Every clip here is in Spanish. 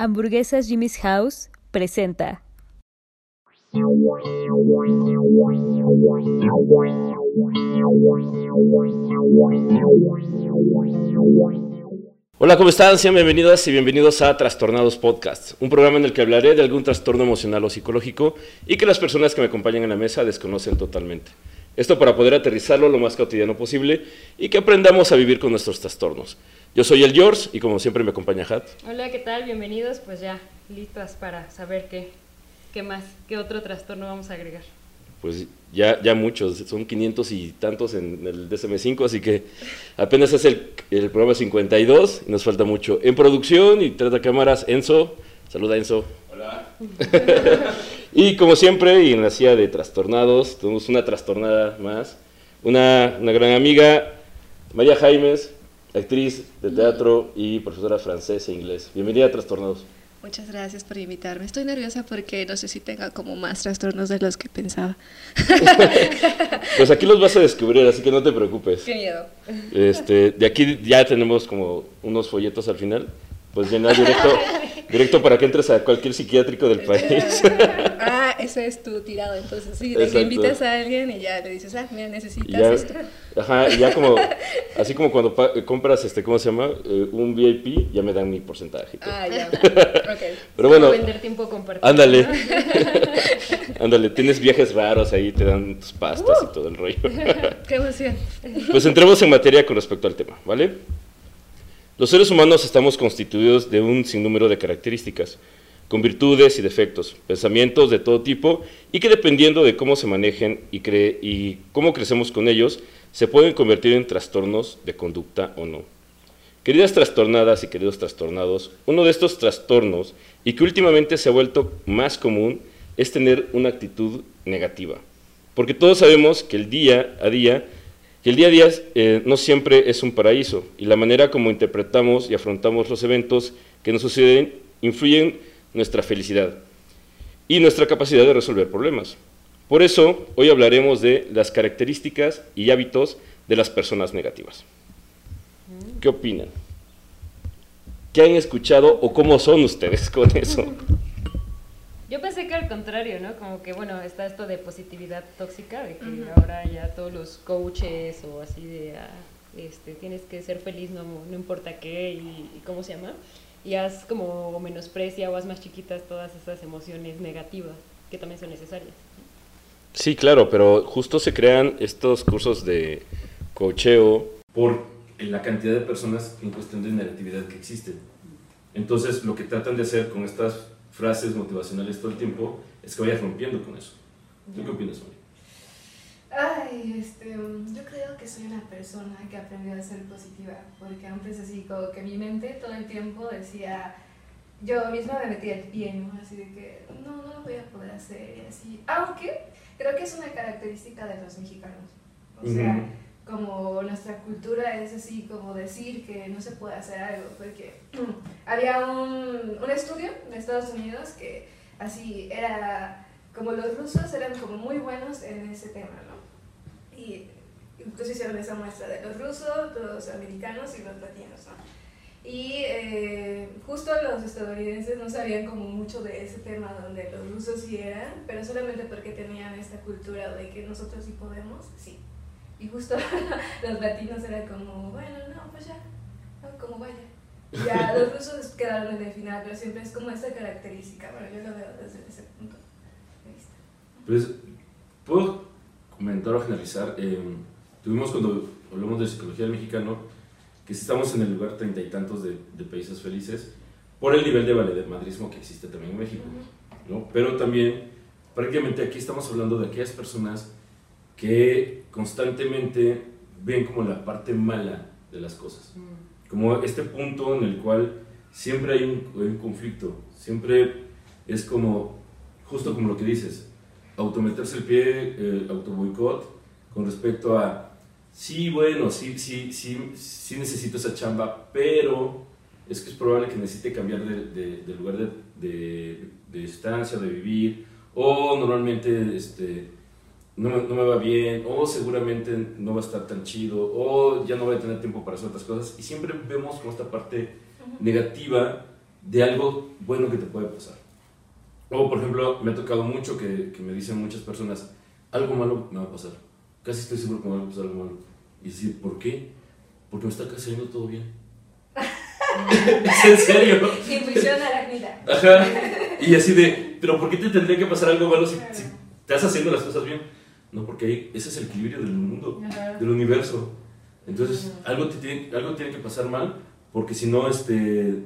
Hamburguesas Jimmy's House presenta. Hola, ¿cómo están? Sean bienvenidas y bienvenidos a Trastornados Podcast, un programa en el que hablaré de algún trastorno emocional o psicológico y que las personas que me acompañan en la mesa desconocen totalmente. Esto para poder aterrizarlo lo más cotidiano posible y que aprendamos a vivir con nuestros trastornos. Yo soy el George y como siempre me acompaña Hat. Hola, ¿qué tal? Bienvenidos. Pues ya, listas para saber qué, qué más, qué otro trastorno vamos a agregar. Pues ya, ya muchos, son 500 y tantos en el DSM5, así que apenas es el, el programa 52 y nos falta mucho. En producción y trata cámaras, Enzo. Saluda, Enzo. Hola. y como siempre, y en la silla de trastornados, tenemos una trastornada más. Una, una gran amiga, María Jaimes, actriz de teatro y profesora francés e inglés. Bienvenida a Trastornados. Muchas gracias por invitarme. Estoy nerviosa porque no sé si tenga como más trastornos de los que pensaba. Pues aquí los vas a descubrir, así que no te preocupes. Qué miedo. Este, de aquí ya tenemos como unos folletos al final. Pues llenar directo, directo para que entres a cualquier psiquiátrico del país. Ah, ese es tu tirado. Entonces, sí, de que invitas a alguien y ya le dices, ah, mira, necesitas ya, esto. ajá, y ya como, así como cuando pa- compras, este, ¿cómo se llama? Eh, un VIP, ya me dan mi porcentaje. Ah, ya. Ok. Pero bueno, vender tiempo compartido. ándale. ¿no? ándale, tienes viajes raros ahí, te dan tus pastas y todo el rollo. Qué emoción. Pues entremos en materia con respecto al tema, ¿vale? Los seres humanos estamos constituidos de un sinnúmero de características, con virtudes y defectos, pensamientos de todo tipo y que dependiendo de cómo se manejen y, y cómo crecemos con ellos, se pueden convertir en trastornos de conducta o no. Queridas trastornadas y queridos trastornados, uno de estos trastornos y que últimamente se ha vuelto más común es tener una actitud negativa. Porque todos sabemos que el día a día, el día a día eh, no siempre es un paraíso y la manera como interpretamos y afrontamos los eventos que nos suceden influyen nuestra felicidad y nuestra capacidad de resolver problemas. Por eso, hoy hablaremos de las características y hábitos de las personas negativas. ¿Qué opinan? ¿Qué han escuchado o cómo son ustedes con eso? Yo pensé que al contrario, ¿no? Como que, bueno, está esto de positividad tóxica, de que ahora ya todos los coaches o así de, ah, este, tienes que ser feliz, no, no importa qué, y, y cómo se llama, y haz como menosprecia o haz más chiquitas todas esas emociones negativas que también son necesarias. Sí, claro, pero justo se crean estos cursos de cocheo Por la cantidad de personas en cuestión de negatividad que existen. Entonces, lo que tratan de hacer con estas frases motivacionales todo el tiempo es que vayas rompiendo con eso. ¿Tú qué opinas, Mari? Ay, este, mm, yo creo que soy una persona que aprendió a ser positiva, porque antes así como que mi mente todo el tiempo decía, yo misma me metía el pie, ¿no? Así de que no, no lo voy a poder hacer y así. Aunque creo que es una característica de los mexicanos. O sea, como nuestra cultura es así como decir que no se puede hacer algo, porque había un, un estudio de Estados Unidos que así era como los rusos eran como muy buenos en ese tema, ¿no? Y incluso hicieron esa muestra de los rusos, los americanos y los latinos, ¿no? Y eh, justo los estadounidenses no sabían como mucho de ese tema donde los rusos sí eran, pero solamente porque tenían esta cultura de que nosotros sí podemos, sí. Y justo los latinos era como, bueno, no, pues ya, no, como vaya. Ya los rusos quedaron en el final, pero siempre es como esta característica, bueno, yo lo veo desde ese punto de vista. Pues, ¿puedo comentar o generalizar? Eh, tuvimos cuando hablamos de psicología del mexicano que estamos en el lugar treinta y tantos de, de países felices por el nivel de valemadrismo que existe también en México. ¿no? Pero también, prácticamente aquí estamos hablando de aquellas personas que constantemente ven como la parte mala de las cosas. Como este punto en el cual siempre hay un, hay un conflicto, siempre es como, justo como lo que dices, autometerse el pie, el autoboicot, con respecto a, sí, bueno, sí, sí, sí, sí necesito esa chamba, pero es que es probable que necesite cambiar de, de- de lugar de, de, de estancia, de vivir, o normalmente este, no, me, no me va bien, o seguramente no va a estar tan chido, o ya no voy a tener tiempo para hacer otras cosas, y siempre vemos como esta parte negativa de algo bueno que te puede pasar. O, por ejemplo, me ha tocado mucho que, que me dicen muchas personas, algo malo me va a pasar. Casi estoy seguro que me va a pasar algo malo. Y decir, ¿por qué? Porque me está saliendo todo bien. ¿Es en serio? Intuición arácnida. Ajá. Y así de, pero ¿por qué te tendría que pasar algo malo si, si estás haciendo las cosas bien? No, porque ahí, ese es el equilibrio del mundo, Ajá. del universo. Entonces, algo, te tiene, algo tiene que pasar mal, porque si no, este,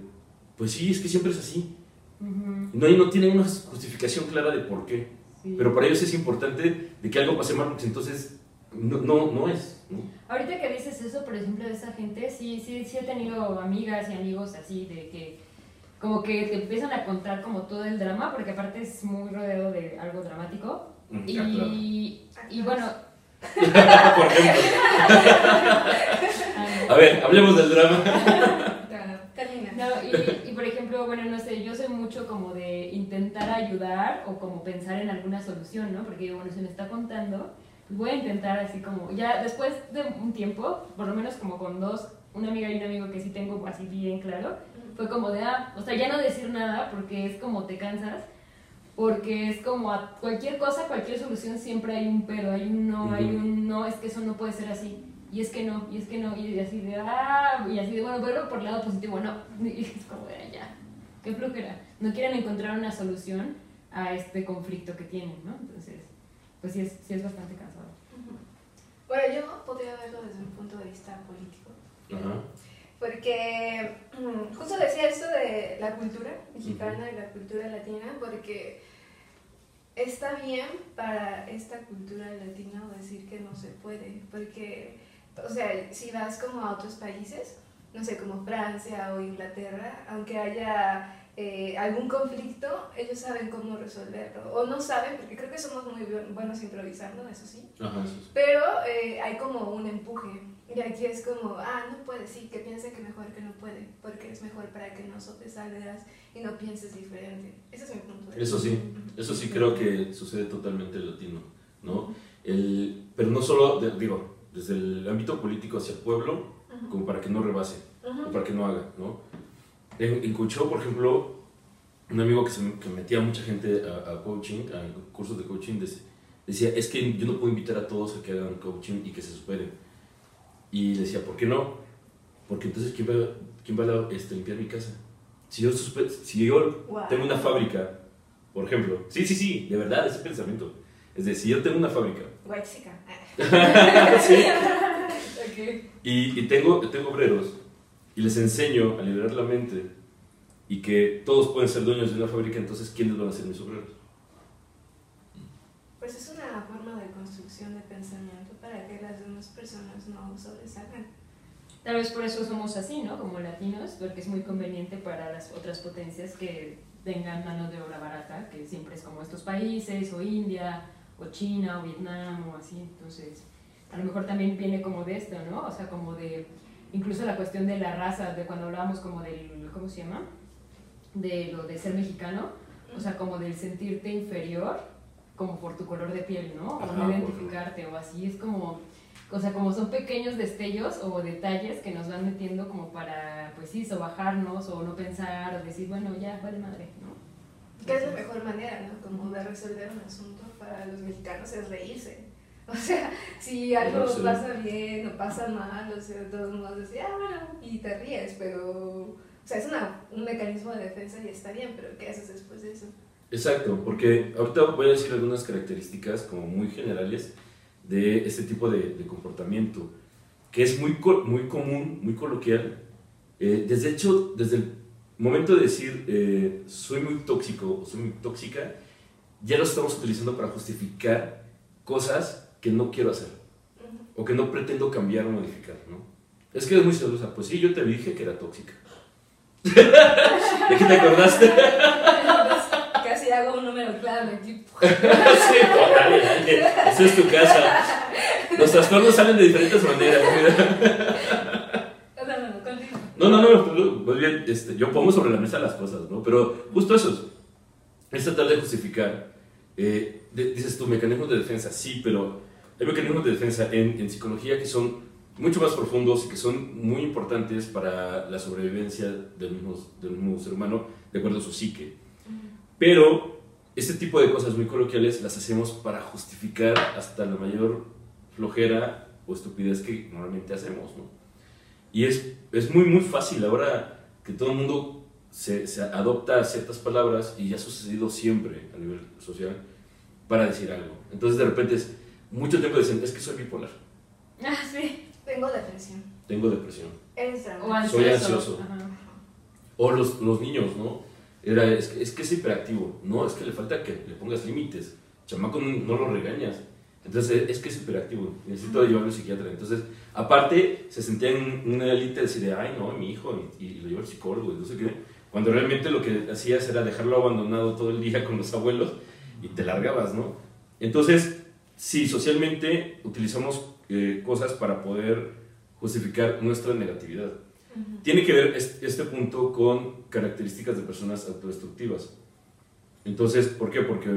pues sí, es que siempre es así. Ujú, No, hay- no tienen una justificación clara de por qué. sí. Pero para ellos es importante de que algo pase mal, porque entonces no, no, no es. ¿no? Ahorita que dices eso, por ejemplo, de esa gente, sí, sí, sí he tenido amigas y amigos así de que como que te empiezan a contar como todo el drama, porque aparte es muy rodeado de algo dramático. Mm, claro. Y, y bueno, por ejemplo. A ver, hablemos del drama. No, y, y, por ejemplo, bueno, no sé, yo soy mucho como de intentar ayudar o como pensar en alguna solución, ¿no? Porque bueno, se me está contando, pues voy a intentar así como, ya después de un tiempo, por lo menos como con dos, una amiga y un amigo que sí tengo así bien claro, fue como de, ah, o sea, ya no decir nada porque es como te cansas, porque es como a cualquier cosa, cualquier solución siempre hay un pero, hay un no, hay un no, es que eso no puede ser así. Y es que no, y es que no, y así de, ah, y así de, bueno, verlo por el lado positivo, no. Y es como de, ya, qué flojera. No quieren encontrar una solución a este conflicto que tienen, ¿no? Entonces, pues sí es, sí es bastante cansado. Bueno, yo podría verlo desde un punto de vista político. Ajá. Porque justo decía esto de la cultura mexicana y la cultura latina, porque está bien para esta cultura latina decir que no se puede, porque, o sea, si vas como a otros países, no sé, como Francia o Inglaterra, aunque haya eh, algún conflicto, ellos saben cómo resolverlo, o no saben, porque creo que somos muy bu- buenos improvisando, eso sí. Ajá, eso es. Pero eh, hay como un empuje. Y aquí es como, ah, no puede, sí, que piense que mejor que no puede, porque es mejor para que no sobresalgas y no pienses diferente. Ese es mi punto de Eso sí, eso sí creo que sucede totalmente en latino, ¿no? El, pero no solo, de- digo, desde el ámbito político hacia el pueblo, como para que no rebase, o para que no haga, ¿no? En, en Coachó, por ejemplo, un amigo que, se, que metía a mucha gente a, a coaching, a cursos de coaching, dec- decía, es que yo no puedo invitar a todos a que hagan coaching y que se superen. Y decía, ¿por qué no? Porque entonces, ¿quién va, quién va a este, limpiar mi casa? Si yo, suspe- si yo Wow. tengo una fábrica, por ejemplo, sí, sí, sí, de verdad, ese pensamiento. Es decir, si yo tengo una fábrica sí, Ok. y, y tengo, tengo obreros y les enseño a liberar la mente y que todos pueden ser dueños de una fábrica, entonces ¿quiénes van a ser mis obreros? Pues es una forma de construcción de pensamiento para que las demás personas no sobresalgan. Tal vez por eso somos así, ¿no? Como latinos, porque es muy conveniente para las otras potencias que tengan mano de obra barata, que siempre es como estos países, o India, o China, o Vietnam, o así. Entonces, a lo mejor también viene como de esto, ¿no? O sea, como de, incluso la cuestión de la raza, de cuando hablábamos como del, ¿cómo se llama? De lo de ser mexicano, o sea, como del sentirte inferior, como por tu color de piel, ¿no? O Ajá, no por- identificarte, o así, es como o sea, como son pequeños destellos o detalles que nos van metiendo como para, pues sí, sobajarnos o no pensar o decir, bueno, ya, vale madre, ¿no? Que es la mejor manera, ¿no? Como de resolver un asunto para los mexicanos es reírse. O sea, si algo Sí. pasa bien o pasa mal, o sea, de todos modos decir, ah, bueno, y te ríes, pero. O sea, es una, un mecanismo de defensa y está bien, pero ¿qué haces después de eso? Exacto, porque ahorita voy a decir algunas características como muy generales de este tipo de, de comportamiento, que es muy, muy común, muy coloquial. Eh, desde hecho, desde el momento de decir eh, soy muy tóxico o soy muy tóxica, ya lo estamos utilizando para justificar cosas que no quiero hacer o que no pretendo cambiar o modificar, ¿no? Es que es muy celosa, pues sí, yo te dije que era tóxica. ¿De qué te acordaste? Tipo. sí, órale, dale, esa es tu casa. Los trastornos salen de diferentes maneras. No, no, no, más bien, este, yo pongo sobre la mesa las cosas, ¿no? Pero justo eso es, es tratar de justificar. Eh, de- dices tú, mecanismos de defensa, sí, pero hay mecanismos de defensa en, en psicología que son mucho más profundos y que son muy importantes para la sobrevivencia del mismo, del mismo ser humano, de acuerdo a su psique. Pero este tipo de cosas muy coloquiales las hacemos para justificar hasta la mayor flojera o estupidez que normalmente hacemos, ¿no? Y es, es muy, muy fácil ahora que todo el mundo se, se adopta ciertas palabras y ya ha sucedido siempre a nivel social para decir algo. Entonces de repente es, mucho tiempo dicen, es que soy bipolar, Ah, sí. Tengo depresión. tengo depresión. Eres O dramático. Soy ansioso. ansioso. Ajá. O los, los niños, ¿no? Era, es, que- es que es hiperactivo. No, es que le falta que le pongas límites. Chamaco no, no lo regañas. Entonces, es que es hiperactivo. Necesito llevarlo al psiquiatra. Entonces, aparte, se sentía en una élite de decir, ay, no, mi hijo, y, y lo llevo al psicólogo, no sé qué. Cuando realmente lo que hacías era dejarlo abandonado todo el día con los abuelos y te largabas, ¿no? Entonces, sí, socialmente utilizamos eh, cosas para poder justificar nuestra negatividad. Tiene que ver es- este punto con características de personas autodestructivas. Entonces, ¿por qué? Porque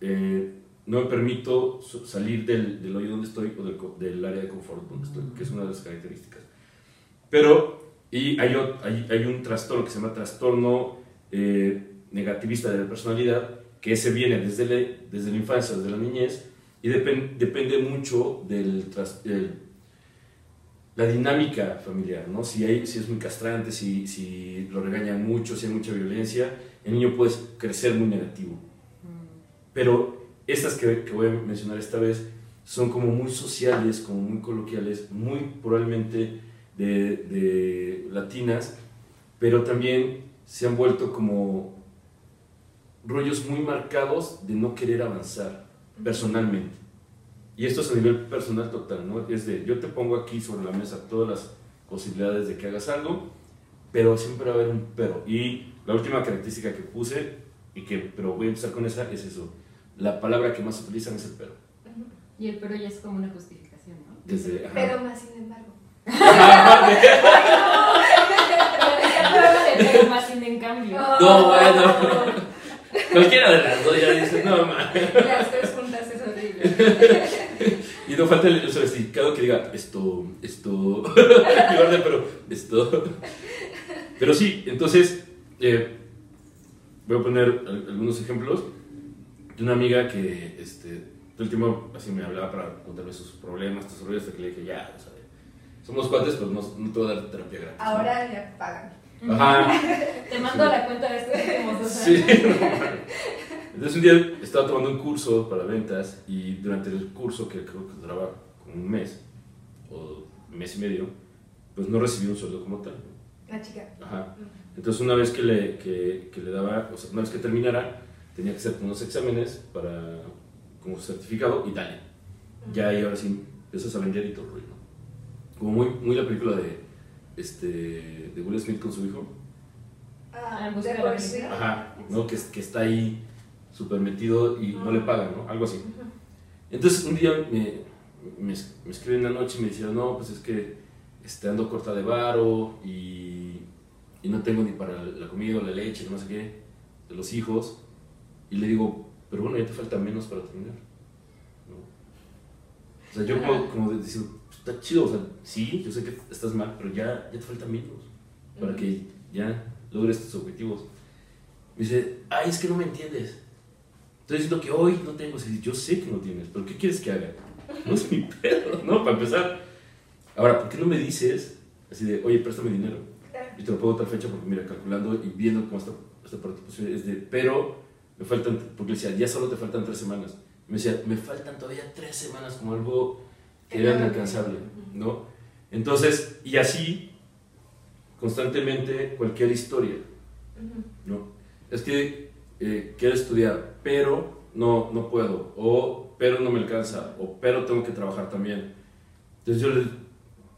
eh, no me permito salir del, del hoyo donde estoy o del, del área de confort donde estoy, que es una de las características. Pero, y hay, hay, hay un trastorno que se llama trastorno eh, negativista de la personalidad, que ese viene desde, la- desde la infancia, desde la niñez, y depen- depende mucho del, del- la dinámica familiar, ¿no? Si, hay, si es muy castrante, si, si lo regañan mucho, si hay mucha violencia, el niño puede crecer muy negativo. Pero estas que, que voy a mencionar esta vez son como muy sociales, como muy coloquiales, muy probablemente de, de latinas, pero también se han vuelto como rollos muy marcados de no querer avanzar personalmente. Y esto es a nivel personal total, ¿no? Es de, yo te pongo aquí sobre la mesa todas las posibilidades de que hagas algo, pero siempre va a haber un pero. Y la última característica que puse, y que, pero voy a empezar con esa, es eso. La palabra que más utilizan es el pero. Y el pero ya es como una justificación, ¿no? Desde, ajá. Pero más sin embargo. Pero de pero más sin en cambio. No, bueno. Cualquiera de las dos ya dice, no, man. Las tres juntas es horrible. No falta el, sofisticado que diga esto, esto, pero, esto. Pero sí, entonces, eh, voy a poner al- algunos ejemplos de una amiga que este, todo el así me hablaba para contarme sus problemas, sus rollos, hasta que le dije, ya, o sea, somos cuates, pero no, no te voy a dar terapia gratis. ¿no? Ahora le pagan. Ajá. Te mando la cuenta de últimos dos Sí. Entonces un día estaba tomando un curso para ventas y durante el curso, que creo que duraba como un mes o mes y medio, pues no recibí un sueldo como tal. La chica. Ajá. Entonces una vez que le, que, que le daba, o sea, una vez que terminara, tenía que hacer unos exámenes para, como certificado y dale. Ya ahí ahora sí empiezas a vender y todo el rollo. Como muy, muy la película de, este, de Will Smith con su hijo. Ah, En busca de la sí. Ajá, ¿no? Que, que está ahí súper metido y no le pagan, ¿no? Algo así. Entonces un día me, me, me escriben en la noche y me dijeron, no, pues es que este, ando corta de varo y, y no tengo ni para la comida o la leche, no sé qué, de los hijos. Y le digo, pero bueno, ya te falta menos para terminar. ¿no? O sea, yo como, como "Pues, está chido, o sea, sí, yo sé que estás mal, pero ya, ya te falta menos para que ya logres tus objetivos. Me dice, ay, es que no me entiendes. Estoy diciendo que hoy no tengo. Sí, yo sé que no tienes, pero ¿qué quieres que haga? No es mi pedo, ¿no? Para empezar. Ahora, ¿por qué no me dices así de, oye, préstame dinero? Y te lo a tal fecha porque, mira, calculando y viendo cómo está esta participación, es de, pero me faltan, porque decía, ya solo te faltan tres semanas. Me decía, me faltan todavía tres semanas como algo era inalcanzable, ¿no? Entonces, y así, constantemente, cualquier historia, ¿no? Es que eh, quiero estudiar, pero no, no puedo, o pero no me alcanza, o pero tengo que trabajar también. Entonces yo les-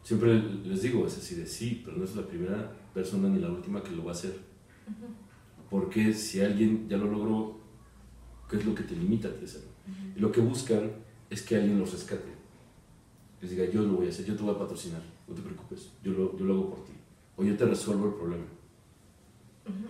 siempre les digo, es así de sí, pero no es la primera persona ni la última que lo va a hacer. Porque si alguien ya lo logró, ¿qué es lo que te limita a ti hacerlo? Y lo que buscan es que alguien los rescate. Les diga, yo lo voy a hacer, yo te voy a patrocinar, no te preocupes, yo lo, yo lo hago por ti. O yo te resuelvo el problema.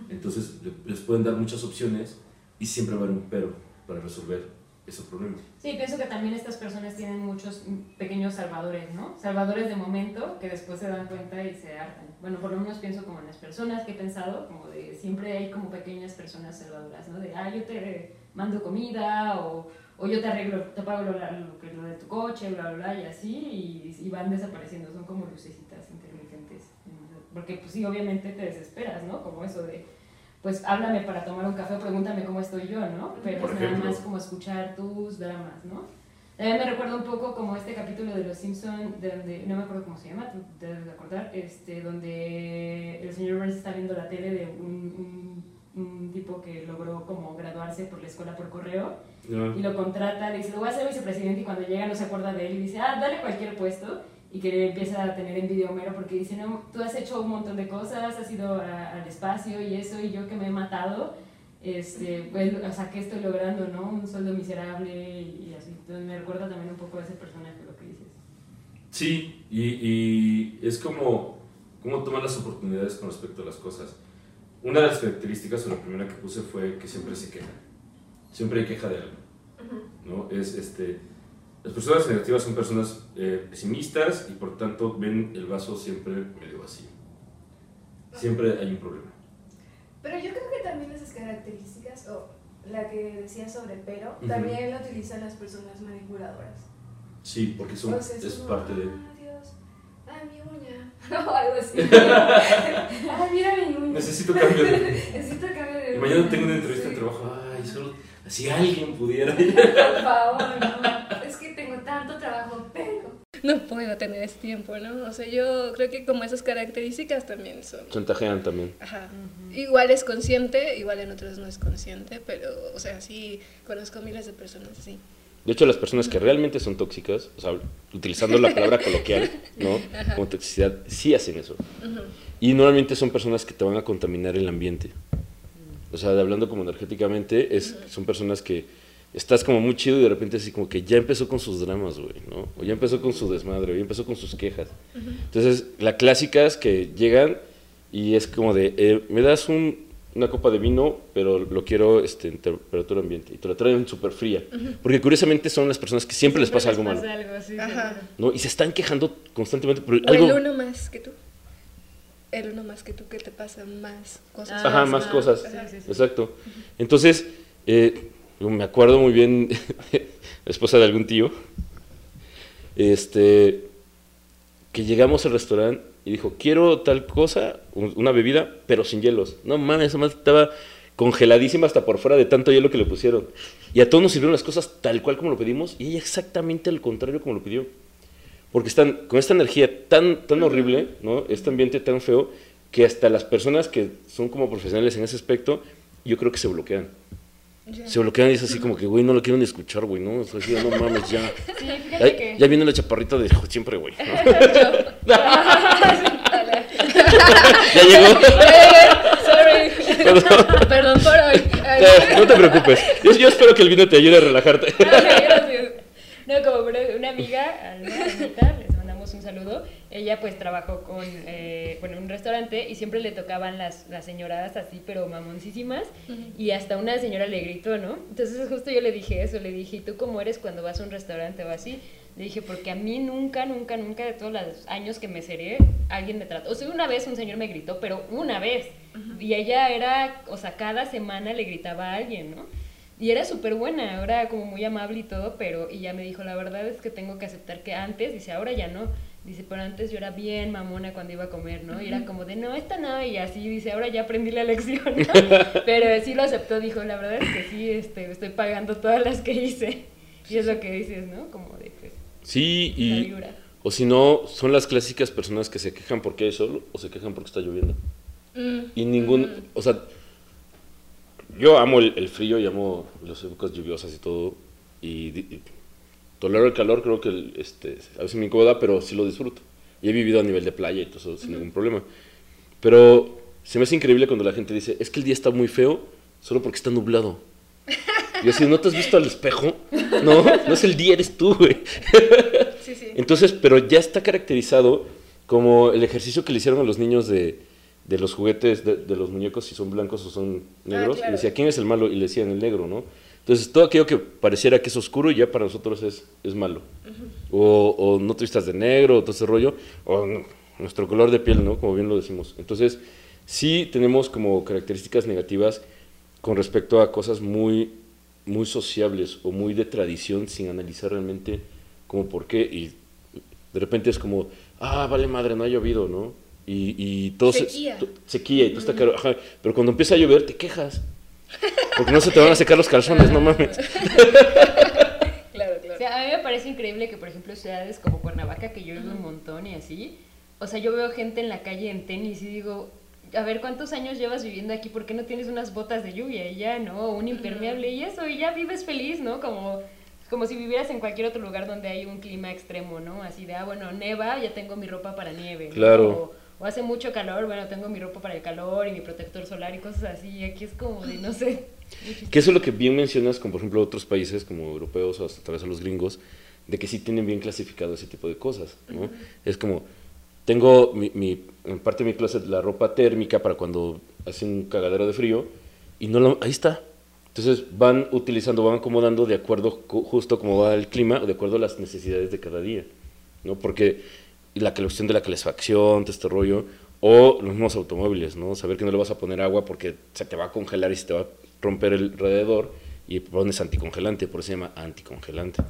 Entonces le- les pueden dar muchas opciones y siempre va a haber un pero para resolver ese problema. Sí, pienso que también estas personas tienen muchos pequeños salvadores, ¿no? Salvadores de momento que después se dan cuenta y se hartan. Bueno, por lo menos pienso como en las personas que he pensado, como de siempre hay como pequeñas personas salvadoras, ¿no? De, ah, yo te mando comida o, o yo te arreglo, te pago lo, lo, que- lo de tu coche, bla, bla, bla, y así, y, y van desapareciendo, son como lucecitas intermitentes. Porque pues sí, obviamente te desesperas, ¿no? Como eso de, pues háblame para tomar un café, pregúntame cómo estoy yo, ¿no? Pero es nada más como escuchar tus dramas, ¿no? También me recuerda un poco como este capítulo de Los Simpson, de donde, no me acuerdo cómo se llama, te debes de acordar, este, donde el señor Burns está viendo la tele de un, un, un tipo que logró como graduarse por la escuela por correo y lo contrata, le dice, lo voy a hacer vicepresidente y cuando llega no se acuerda de él y dice, ah, dale cualquier puesto y que le empieza a tener envidia a Homero porque dice, no, tú has hecho un montón de cosas, has ido a- al espacio y eso y yo que me he matado, este, pues, o sea, ¿qué estoy logrando, no? Un sueldo miserable y así. Entonces me recuerda también un poco a ese personaje lo que dices. Sí, y, y es como cómo toman las oportunidades con respecto a las cosas. Una de las características, o la primera que puse, fue que siempre se quejan. Siempre hay queja de algo. ¿no? Es, este, las personas negativas son personas eh, pesimistas y por tanto ven el vaso siempre medio vacío. Siempre hay un problema. Pero yo creo que también esas características, o la que decía sobre pero, Ujú. también lo utilizan las personas manipuladoras. Sí, porque son, O sea, es como, parte de... "Ah, Dios, ay, mi uña. O algo así. ay, mira mi uña. Necesito cambio de... Necesito cambio de Y uña. mañana tengo una entrevista de Sí. trabajo. Ay, solo... Si alguien pudiera... Por favor, no. Es que tengo tanto trabajo, pero. No puedo tener ese tiempo, ¿no? O sea, yo creo que como esas características también son... Chantajean también. Ajá. Igual es consciente, igual en otros no es consciente, pero, o sea, sí conozco miles de personas así. De hecho, las personas que realmente son tóxicas, o sea, utilizando la palabra coloquial, ¿no? Como toxicidad, sí hacen eso. Y normalmente son personas que te van a contaminar el ambiente. O sea, hablando como energéticamente, es, son personas que estás como muy chido y de repente así como que ya empezó con sus dramas, güey, ¿no? O ya empezó con su desmadre, o ya empezó con sus quejas. Entonces, la clásica es que llegan y es como de, eh, me das un- una copa de vino, pero lo quiero este, en temperatura ambiente. Y te lo traen súper fría. Porque curiosamente son las personas que siempre, les pasa algo malo. pasa algo, sí, Ajá. seguro. ¿no? Y se están quejando constantemente por O algo... el uno más que tú. El uno más que tú que te pasa más cosas. Ah, Ajá, más cosas. sí, sí, sí. Exacto. Entonces, eh, me acuerdo muy bien, la esposa de algún tío, este, que llegamos al restaurante y dijo, quiero tal cosa, un- una bebida, pero sin hielos. No mames, esa madre estaba congeladísima hasta por fuera de tanto hielo que le pusieron. Y a todos nos sirvieron las cosas tal cual como lo pedimos y ella exactamente al contrario como lo pidió. Porque están con esta energía tan, tan horrible, ¿no? Este ambiente tan feo, que hasta las personas que son como profesionales en ese aspecto, yo creo que se bloquean. Se bloquean y es así como que, güey, no lo quiero ni escuchar, güey, ¿no? O sea, así, no mames, ya. Sí, Ya, que... ya viene la chaparrita de siempre, güey. ¿no? ya llegó. Sorry. Perdón. Perdón por hoy. No te preocupes. Yo, yo espero que el vino te ayude a relajarte. Ay, gracias. No, como una, una amiga, Alma, saludo. Ella pues trabajó con, eh, bueno, en un restaurante y siempre le tocaban las, las señoradas así, pero mamoncísimas. Y hasta una señora le gritó, ¿no? Entonces justo yo le dije eso, le dije, ¿y tú cómo eres cuando vas a un restaurante o así? Le dije, porque a mí nunca, nunca, nunca de todos los años que me seré, alguien me trató. O sea, una vez un señor me gritó, pero una vez. Y ella era, o sea, cada semana le gritaba a alguien, ¿no? Y era súper buena, era como muy amable y todo, pero y ya me dijo, la verdad es que tengo que aceptar que antes, dice, ahora ya no. Dice, pero antes yo era bien mamona cuando iba a comer, ¿no? Y era como de, no, esta no, y así, dice, ahora ya aprendí la lección, ¿no? Pero sí lo aceptó, dijo, la verdad es que sí, este, estoy pagando todas las que hice. Y es lo que dices, ¿no? Como de, pues, Sí, y... O si no, son las clásicas personas que se quejan porque hay sol o se quejan porque está lloviendo. mm, Y ningún, o sea, yo amo el, el frío y amo las épocas lluviosas y todo. Y tolero el calor, creo que el, este, a veces me incomoda, pero sí lo disfruto. Y he vivido a nivel de playa y todo eso sin ningún problema. Pero se me hace increíble cuando la gente dice, es que el día está muy feo solo porque está nublado. Y así, ¿no te has visto al espejo? No, no es el día, eres tú, güey. Sí, sí. Entonces, pero ya está caracterizado como el ejercicio que le hicieron a los niños de, de los juguetes, de, de los muñecos, si son blancos o son negros. claro. Y decía, ¿quién es el malo? Y le decían el negro, ¿no? Entonces, todo aquello que pareciera que es oscuro ya para nosotros es, es malo. o, o no te vistas de negro, o todo ese rollo, o no, nuestro color de piel, ¿no? Como bien lo decimos. Entonces, sí tenemos como características negativas con respecto a cosas muy, muy sociables o muy de tradición sin analizar realmente como por qué. Y de repente es como, ah, vale madre, no ha llovido, ¿no? Y, y todo se- Sequía. to- sequía y todo está caro. Ajá, pero cuando empieza a llover te quejas. Porque no se te van a secar los calzones, no mames. Claro, O claro. sea, a mí me parece increíble que, por ejemplo, ciudades como Cuernavaca, que yo vivo un montón y así, o sea, yo veo gente en la calle en tenis y digo, a ver, ¿cuántos años llevas viviendo aquí? ¿Por qué no tienes unas botas de lluvia y ya, no? O un impermeable y eso, y ya vives feliz, ¿no? Como, como si vivieras en cualquier otro lugar donde hay un clima extremo, ¿no? Así de, ah, bueno, neva, ya tengo mi ropa para nieve. ¿no? Claro. O, o hace mucho calor, bueno, tengo mi ropa para el calor y mi protector solar y cosas así. Y aquí es como de, no sé. Que eso es lo que bien mencionas con, por ejemplo, otros países como europeos o hasta tal vez a los gringos, de que sí tienen bien clasificado ese tipo de cosas, ¿no? Es como, tengo mi, mi- en parte de mi closet la ropa térmica para cuando hace un cagadero de frío y no ahí está. Entonces van utilizando, van acomodando de acuerdo cu- justo como va el clima, o de acuerdo a las necesidades de cada día, ¿no? Porque la cuestión de la calefacción, todo este rollo, o los mismos automóviles, ¿no? Saber que no le vas a poner agua porque se te va a congelar y se te va a romper el radiador y pones anticongelante, por eso se llama anticongelante,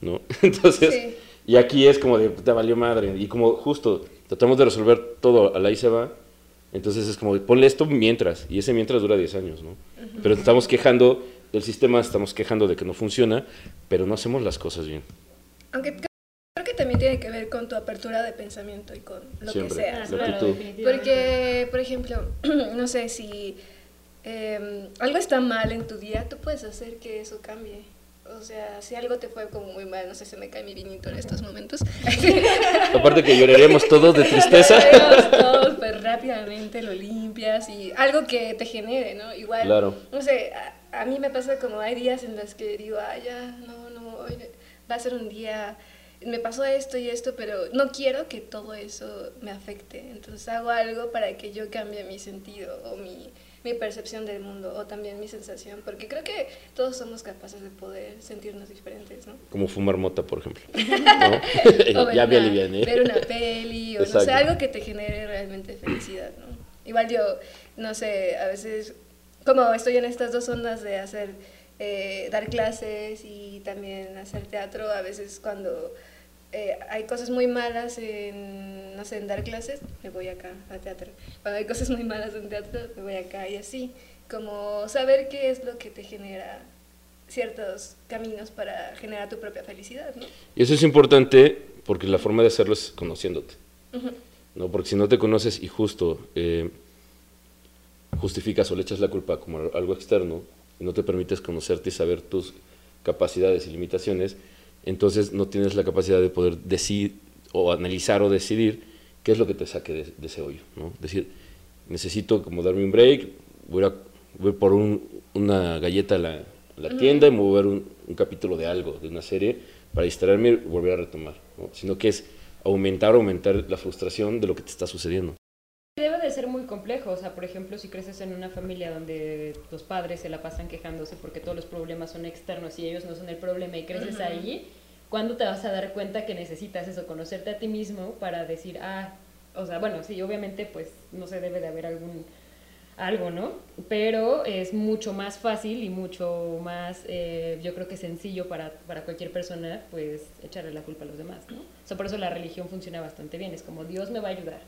¿no? Entonces, Sí. y aquí es como de, te valió madre, y como justo tratamos de resolver todo al ahí se va, entonces es como, de, ponle esto mientras, y ese mientras dura 10 años, ¿no? Pero estamos quejando del sistema, estamos quejando de que no funciona, pero no hacemos las cosas bien. Aunque también tiene que ver con tu apertura de pensamiento y con lo Siempre. que sea. La claro. Porque, por ejemplo, no sé si eh, algo está mal en tu día, tú puedes hacer que eso cambie. O sea, si algo te fue como muy mal, no sé, se me cae mi vinito en estos momentos. Aparte que lloraremos todos de tristeza. Todos, todos, pues rápidamente lo limpias y algo que te genere, ¿no? Igual, Claro. no sé, a, a mí me pasa como hay días en los que digo, ah, ya, no, no, hoy va a ser un día, me pasó esto y esto, pero no quiero que todo eso me afecte. Entonces hago algo para que yo cambie mi sentido o mi, mi percepción del mundo o también mi sensación, porque creo que todos somos capaces de poder sentirnos diferentes, ¿no? Como fumar mota, por ejemplo. ¿no? O ver ya me una- aliviané. Ver una peli o no sé, algo que te genere realmente felicidad, ¿no? Igual yo, no sé, a veces, como estoy en estas dos ondas de hacer, eh, dar clases y también hacer teatro, a veces cuando eh, hay cosas muy malas en, no sé, en dar clases, me voy acá a teatro. Cuando hay cosas muy malas en teatro, me voy acá y así. Como saber qué es lo que te genera ciertos caminos para generar tu propia felicidad, ¿no? Y eso es importante porque la forma de hacerlo es conociéndote. ¿no? Porque si no te conoces y justo eh, justificas o le echas la culpa como algo externo y no te permites conocerte y saber tus capacidades y limitaciones, entonces no tienes la capacidad de poder decidir o analizar o decidir qué es lo que te saque de, de ese hoyo. ¿no? Decir, necesito como darme un break, voy a, voy por un- una galleta a la, tienda y me voy a ver un, un capítulo de algo, de una serie, para distraerme y volver a retomar. ¿no? Sino que es aumentar, aumentar la frustración de lo que te está sucediendo. Debe de ser muy complejo, o sea, por ejemplo, si creces en una familia donde los padres se la pasan quejándose porque todos los problemas son externos y ellos no son el problema y creces ahí, ¿cuándo te vas a dar cuenta que necesitas eso, conocerte a ti mismo para decir, ah, o sea, bueno, sí, obviamente pues no se debe de haber algún algo, ¿no? Pero es mucho más fácil y mucho más, eh, yo creo que sencillo para, para cualquier persona, pues echarle la culpa a los demás, ¿no? O sea, por eso la religión funciona bastante bien, es como Dios me va a ayudar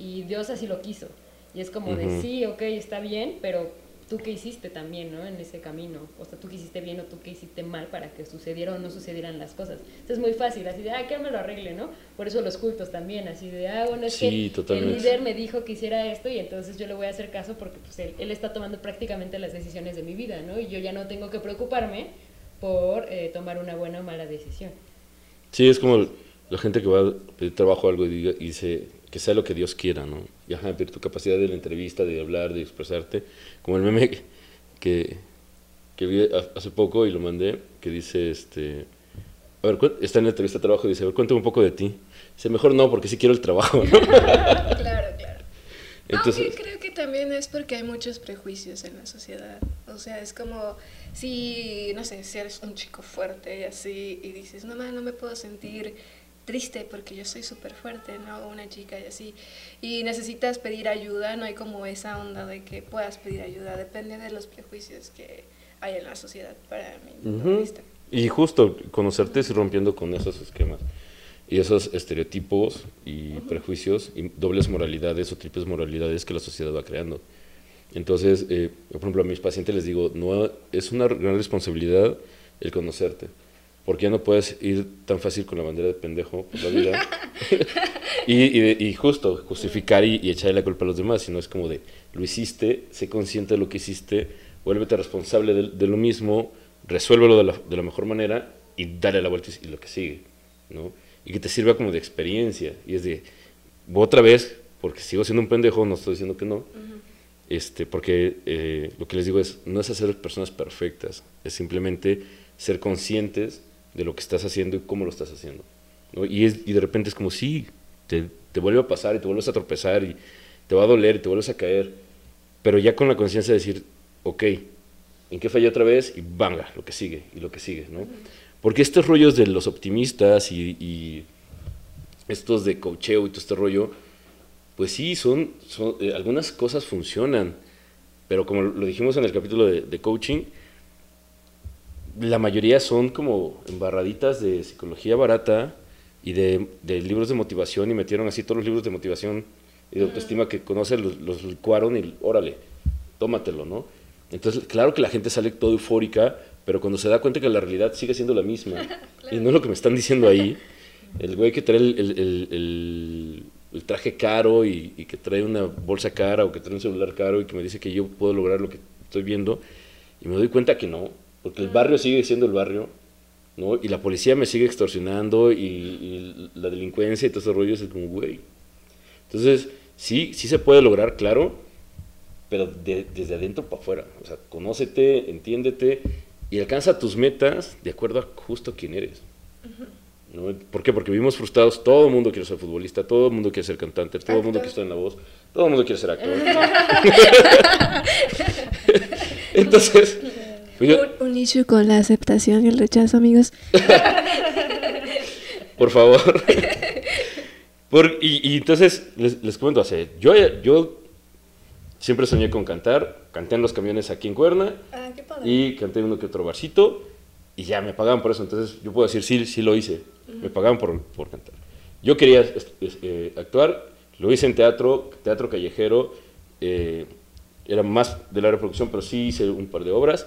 y Dios así lo quiso. Y es como de Ujú. sí, ok, está bien, pero tú qué hiciste también, ¿no? En ese camino. O sea, tú qué hiciste bien o tú qué hiciste mal para que sucediera o no sucedieran las cosas. Entonces es muy fácil, así de, ah, que él me lo arregle, ¿no? Por eso los cultos también, así de, ah, bueno, es Sí, que el líder me dijo que hiciera esto y entonces yo le voy a hacer caso porque pues él, él está tomando prácticamente las decisiones de mi vida, ¿no? Y yo ya no tengo que preocuparme por eh, tomar una buena o mala decisión. Sí, es como la gente que va a pedir trabajo o algo y dice que sea lo que Dios quiera, ¿no? Y ajá, tu capacidad de la entrevista, de hablar, de expresarte, como el meme que, que, vi ha- hace poco y lo mandé, que dice, este, a ver, está en la entrevista de trabajo y dice, a ver, cuéntame un poco de ti. Dice, mejor no, porque sí quiero el trabajo, ¿no? Claro, claro. Entonces, Aunque creo que también es porque hay muchos prejuicios en la sociedad. O sea, es como si, no sé, si eres un chico fuerte y así, y dices, no, ma, no me puedo sentir triste porque yo soy súper fuerte, ¿no? Una chica y así. Y necesitas pedir ayuda, no hay como esa onda de que puedas pedir ayuda, depende de los prejuicios que hay en la sociedad, para mi Ujú. vista. Y justo conocerte es rompiendo con esos esquemas y esos estereotipos y prejuicios y dobles moralidades o triples moralidades que la sociedad va creando. Entonces, eh, por ejemplo, a mis pacientes les digo, no es una gran responsabilidad el conocerte, porque ya no puedes ir tan fácil con la bandera de pendejo por la vida y, y de- y justo justificar y, y echarle la culpa a los demás, sino es como de, lo hiciste, sé consciente de lo que hiciste, vuélvete responsable de, de lo mismo, resuélvelo de la, de la mejor manera y dale la vuelta y, y lo que sigue, ¿no? Y que te sirva como de experiencia, y es de, otra vez, porque sigo siendo un pendejo, no estoy diciendo que no, este, porque eh, lo que les digo es, no es hacer personas perfectas, es simplemente ser conscientes de lo que estás haciendo y cómo lo estás haciendo. Y, es, y de repente es como, sí, te, te vuelve a pasar y te vuelves a tropezar y te va a doler y te vuelves a caer, pero ya con la conciencia de decir, ok, ¿en qué fallé otra vez? Y venga, lo que sigue, y lo que sigue, ¿no? Porque estos rollos de los optimistas y, y estos de cocheo y todo este rollo, pues sí, son, son eh, algunas cosas funcionan, pero como lo dijimos en el capítulo de, de coaching, la mayoría son como embarraditas de psicología barata y de, de libros de motivación y metieron así todos los libros de motivación y de autoestima que conocen, los, los licuaron y órale, tómatelo, ¿no? Entonces, claro que la gente sale todo eufórica, pero cuando se da cuenta que la realidad sigue siendo la misma y no es lo que me están diciendo ahí, el güey que trae el, el- el- el- el traje caro y, y que trae una bolsa cara o que trae un celular caro y que me dice que yo puedo lograr lo que estoy viendo y me doy cuenta que no, porque el barrio sigue siendo el barrio, ¿no? Y la policía me sigue extorsionando y, y la delincuencia y todo ese rollo es como, güey. Entonces, sí, sí se puede lograr, claro, pero de- desde adentro para afuera. O sea, conócete, entiéndete y alcanza tus metas de acuerdo a justo quién eres. ¿no? ¿Por qué? Porque vivimos frustrados. Todo el mundo quiere ser futbolista, todo el mundo quiere ser cantante, todo el mundo quiere estar en la voz, todo el mundo quiere ser actor. Entonces, pues yo- Un, un issue con la aceptación y el rechazo, amigos. por favor. Por- y, y entonces, les, les comento, yo, yo siempre soñé con cantar, canté en los camiones aquí en Cuerna, Ah, qué padre. y canté uno que otro barcito y ya me pagaban por eso. Entonces yo puedo decir, sí, sí lo hice. Me pagaban por, por cantar. Yo quería eh, actuar, lo hice en teatro, teatro callejero, eh, era más de la reproducción, pero sí hice un par de obras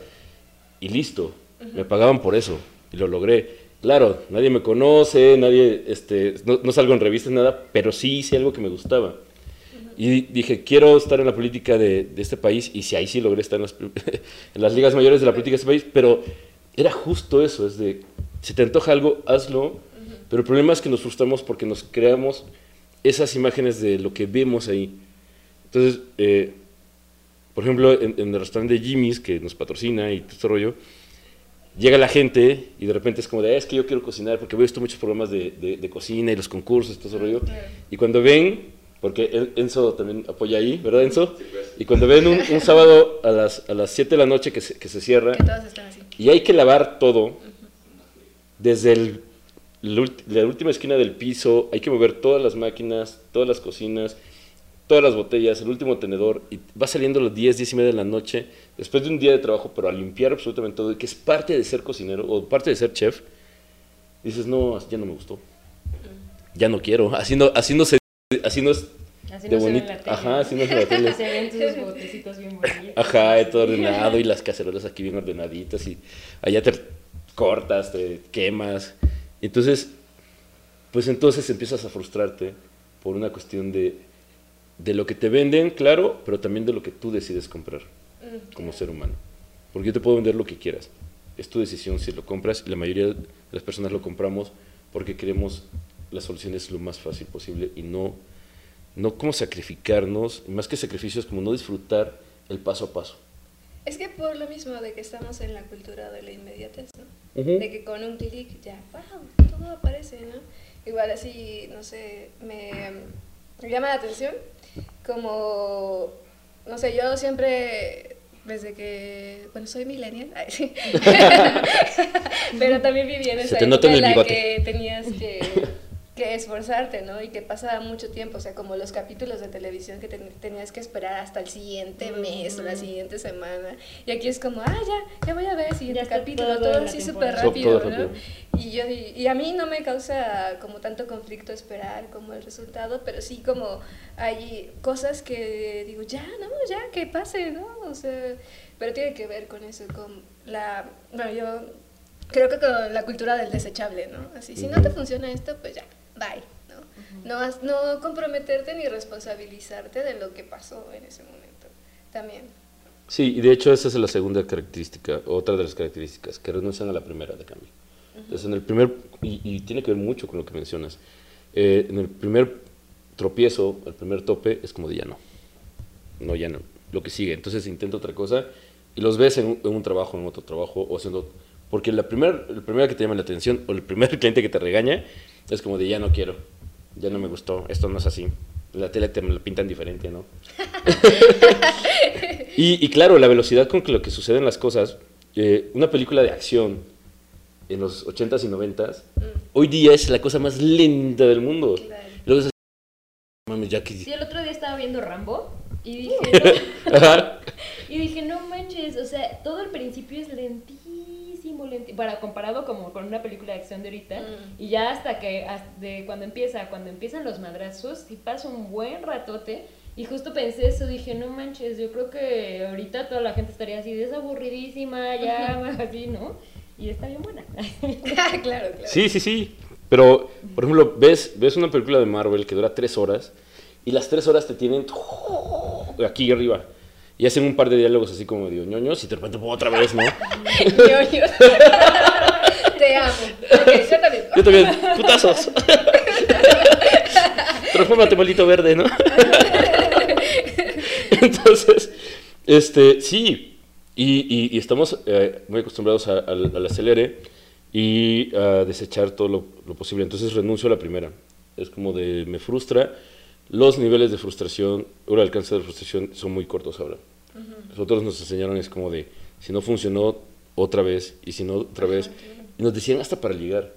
y listo. Me pagaban por eso y lo logré. Claro, nadie me conoce, nadie, este, no, no salgo en revistas, nada, pero sí hice algo que me gustaba. Y dije, quiero estar en la política de, de este país, y si ahí sí logré estar en las, en las ligas mayores de la política de este país, pero era justo eso, es de, si te antoja algo, hazlo, pero el problema es que nos frustramos porque nos creamos esas imágenes de lo que vemos ahí. Entonces, eh, por ejemplo, en, en el restaurante de Jimmy's, que nos patrocina y todo este rollo, llega la gente y de repente es como de, "Ah, es que yo quiero cocinar, porque he visto muchos programas de, de- de cocina y los concursos y todo ese rollo. Y cuando ven, porque En- Enzo también apoya ahí, ¿verdad Enzo? Y cuando ven un, un sábado a las, a las 7 de la noche que se, que se cierra Que todos están así. y hay que lavar todo, desde el- la última esquina del piso, hay que mover todas las máquinas, todas las cocinas, todas las botellas, el último tenedor, y va saliendo a las 10, 10 y media de la noche, después de un día de trabajo, pero a limpiar absolutamente todo, y que es parte de ser cocinero o parte de ser chef, dices, no, ya no me gustó, ya no quiero, así no, así no se, así no es Así de no se ve en bonito, la tele. ajá, así no es en la tele. Se ven tus botecitos bien bonitos. Ajá, y todo ordenado y las cacerolas aquí bien ordenaditas y allá te cortas, te quemas. Entonces, pues entonces empiezas a frustrarte por una cuestión de, de lo que te venden, claro, pero también de lo que tú decides comprar como ser humano. Porque yo te puedo vender lo que quieras. Es tu decisión si lo compras y la mayoría de las personas lo compramos porque queremos las soluciones lo más fácil posible y no, no como sacrificarnos, más que sacrificios, como no disfrutar el paso a paso. Es que por lo mismo de que estamos en la cultura de la inmediatez, ¿no? Ujú. De que con un clic ya, wow, todo aparece, ¿no? Igual así, no sé, me, me llama la atención como no sé, yo siempre, desde que, bueno, soy millennial, ay, sí. pero también viví en Se esa te nota en época el en la bigote. que tenías que, que esforzarte, ¿no? Y que pasaba mucho tiempo, o sea, como los capítulos de televisión que ten- tenías que esperar hasta el siguiente mes o la siguiente semana. Y aquí es como, ah, ya, ya voy a ver el siguiente capítulo, todo así súper. Todo rápido, rápido. ¿no? Y yo di- y a mí no me causa como tanto conflicto esperar como el resultado, pero sí como hay cosas que digo, ya, no, ya, que pase, ¿no? O sea, pero tiene que ver con eso, con la, bueno, yo creo que con la cultura del desechable, ¿no? Así, si no te funciona esto, pues ya, bye, ¿no? Has- no comprometerte ni responsabilizarte de lo que pasó en ese momento, también. Sí, y de hecho esa es la segunda característica, otra de las características, que renuncian a la primera de cambio. Entonces, en el primer, y, y tiene que ver mucho con lo que mencionas, eh, en el primer tropiezo, el primer tope, es como de ya no, no, ya no, lo que sigue. Entonces intenta otra cosa y los ves en, un- en un trabajo, en otro trabajo, o haciendo... Porque la primer, el primera que te llama la atención, o el primer cliente que te regaña, es como de ya no quiero, ya no me gustó, esto no es así. La tele te lo pintan diferente, ¿no? Y, y claro, la velocidad con que lo que suceden las cosas, eh, una película de acción en los 80s y 90s, hoy día es la cosa más lenta del mundo. Claro. Luego dices, mames, ya que... Sí, el otro día estaba viendo Rambo y dije, no, y dije, no manches, o sea, todo el principio es lentísimo, lentísimo, para comparado como con una película de acción de ahorita, Mm. y ya hasta que, hasta de cuando empieza, cuando empiezan los madrazos, y pasa un buen ratote, y justo pensé eso, dije, no manches, yo creo que ahorita toda la gente estaría así, desaburridísima, ya, así, ¿no? Y está bien buena. claro, claro. Sí, sí, sí. Pero, por ejemplo, ves, ves una película de Marvel que dura tres horas y las tres horas te tienen aquí arriba. Y hacen un par de diálogos así como de ñoños y de repente otra vez, ¿no? Ñoños. Te amo. Ok, yo también. Yo también, putazos. Transfórmate, maldito verde, ¿no? Entonces, este, sí, y, y- y estamos eh, muy acostumbrados a- al acelere y a desechar todo lo, lo posible. Entonces renuncio a la primera. Es como de, me frustra. Los niveles de frustración, o el alcance de frustración son muy cortos ahora. Nosotros nos enseñaron es como de, si no funcionó, otra vez, y si no, otra vez. Y nos decían hasta para ligar.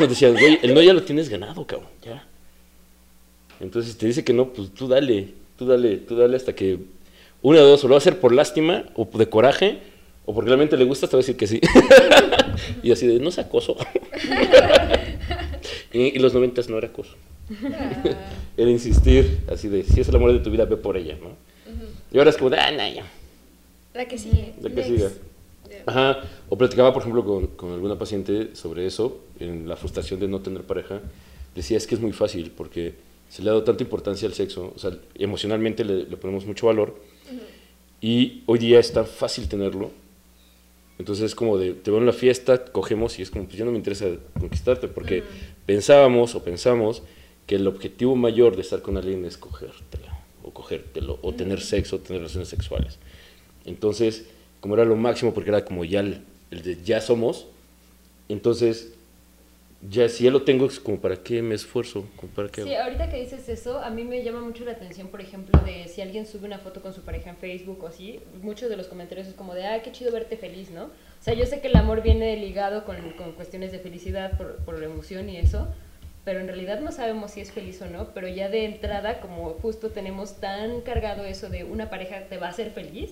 Nos decían, güey, el no ya lo tienes ganado, cabrón, ya. Entonces, si te dice que no, pues tú dale, tú dale, tú dale hasta que una de dos, o lo va a hacer por lástima, o de coraje, o porque realmente le gusta, te va a decir que sí. y así de, no es acoso. y, y los noventas no era acoso. Era insistir, así de, si es el amor de tu vida, ve por ella, ¿no? Y ahora es como de, ah, no, La que sigue. la que Next. siga. Ajá, o platicaba, por ejemplo, con, con alguna paciente sobre eso, en la frustración de no tener pareja. Decía, es que es muy fácil porque se le ha dado tanta importancia al sexo, o sea, emocionalmente le, le ponemos mucho valor, y hoy día es tan fácil tenerlo. Entonces es como de, te veo en la fiesta, cogemos y es como, pues ya no me interesa conquistarte, porque pensábamos o pensamos que el objetivo mayor de estar con alguien es cogértela, o cogértelo, o tener sexo, o tener relaciones sexuales. Entonces, como era lo máximo, porque era como ya el, el de ya somos, entonces, ya si ya lo tengo, es como para qué me esfuerzo, como para qué. Sí, ahorita que dices eso, a mí me llama mucho la atención, por ejemplo, de si alguien sube una foto con su pareja en Facebook o así, muchos de los comentarios es como de, ah, qué chido verte feliz, ¿no? O sea, yo sé que el amor viene ligado con, con cuestiones de felicidad por, por la emoción y eso, pero en realidad no sabemos si es feliz o no, pero ya de entrada, como justo tenemos tan cargado eso de una pareja te va a hacer feliz,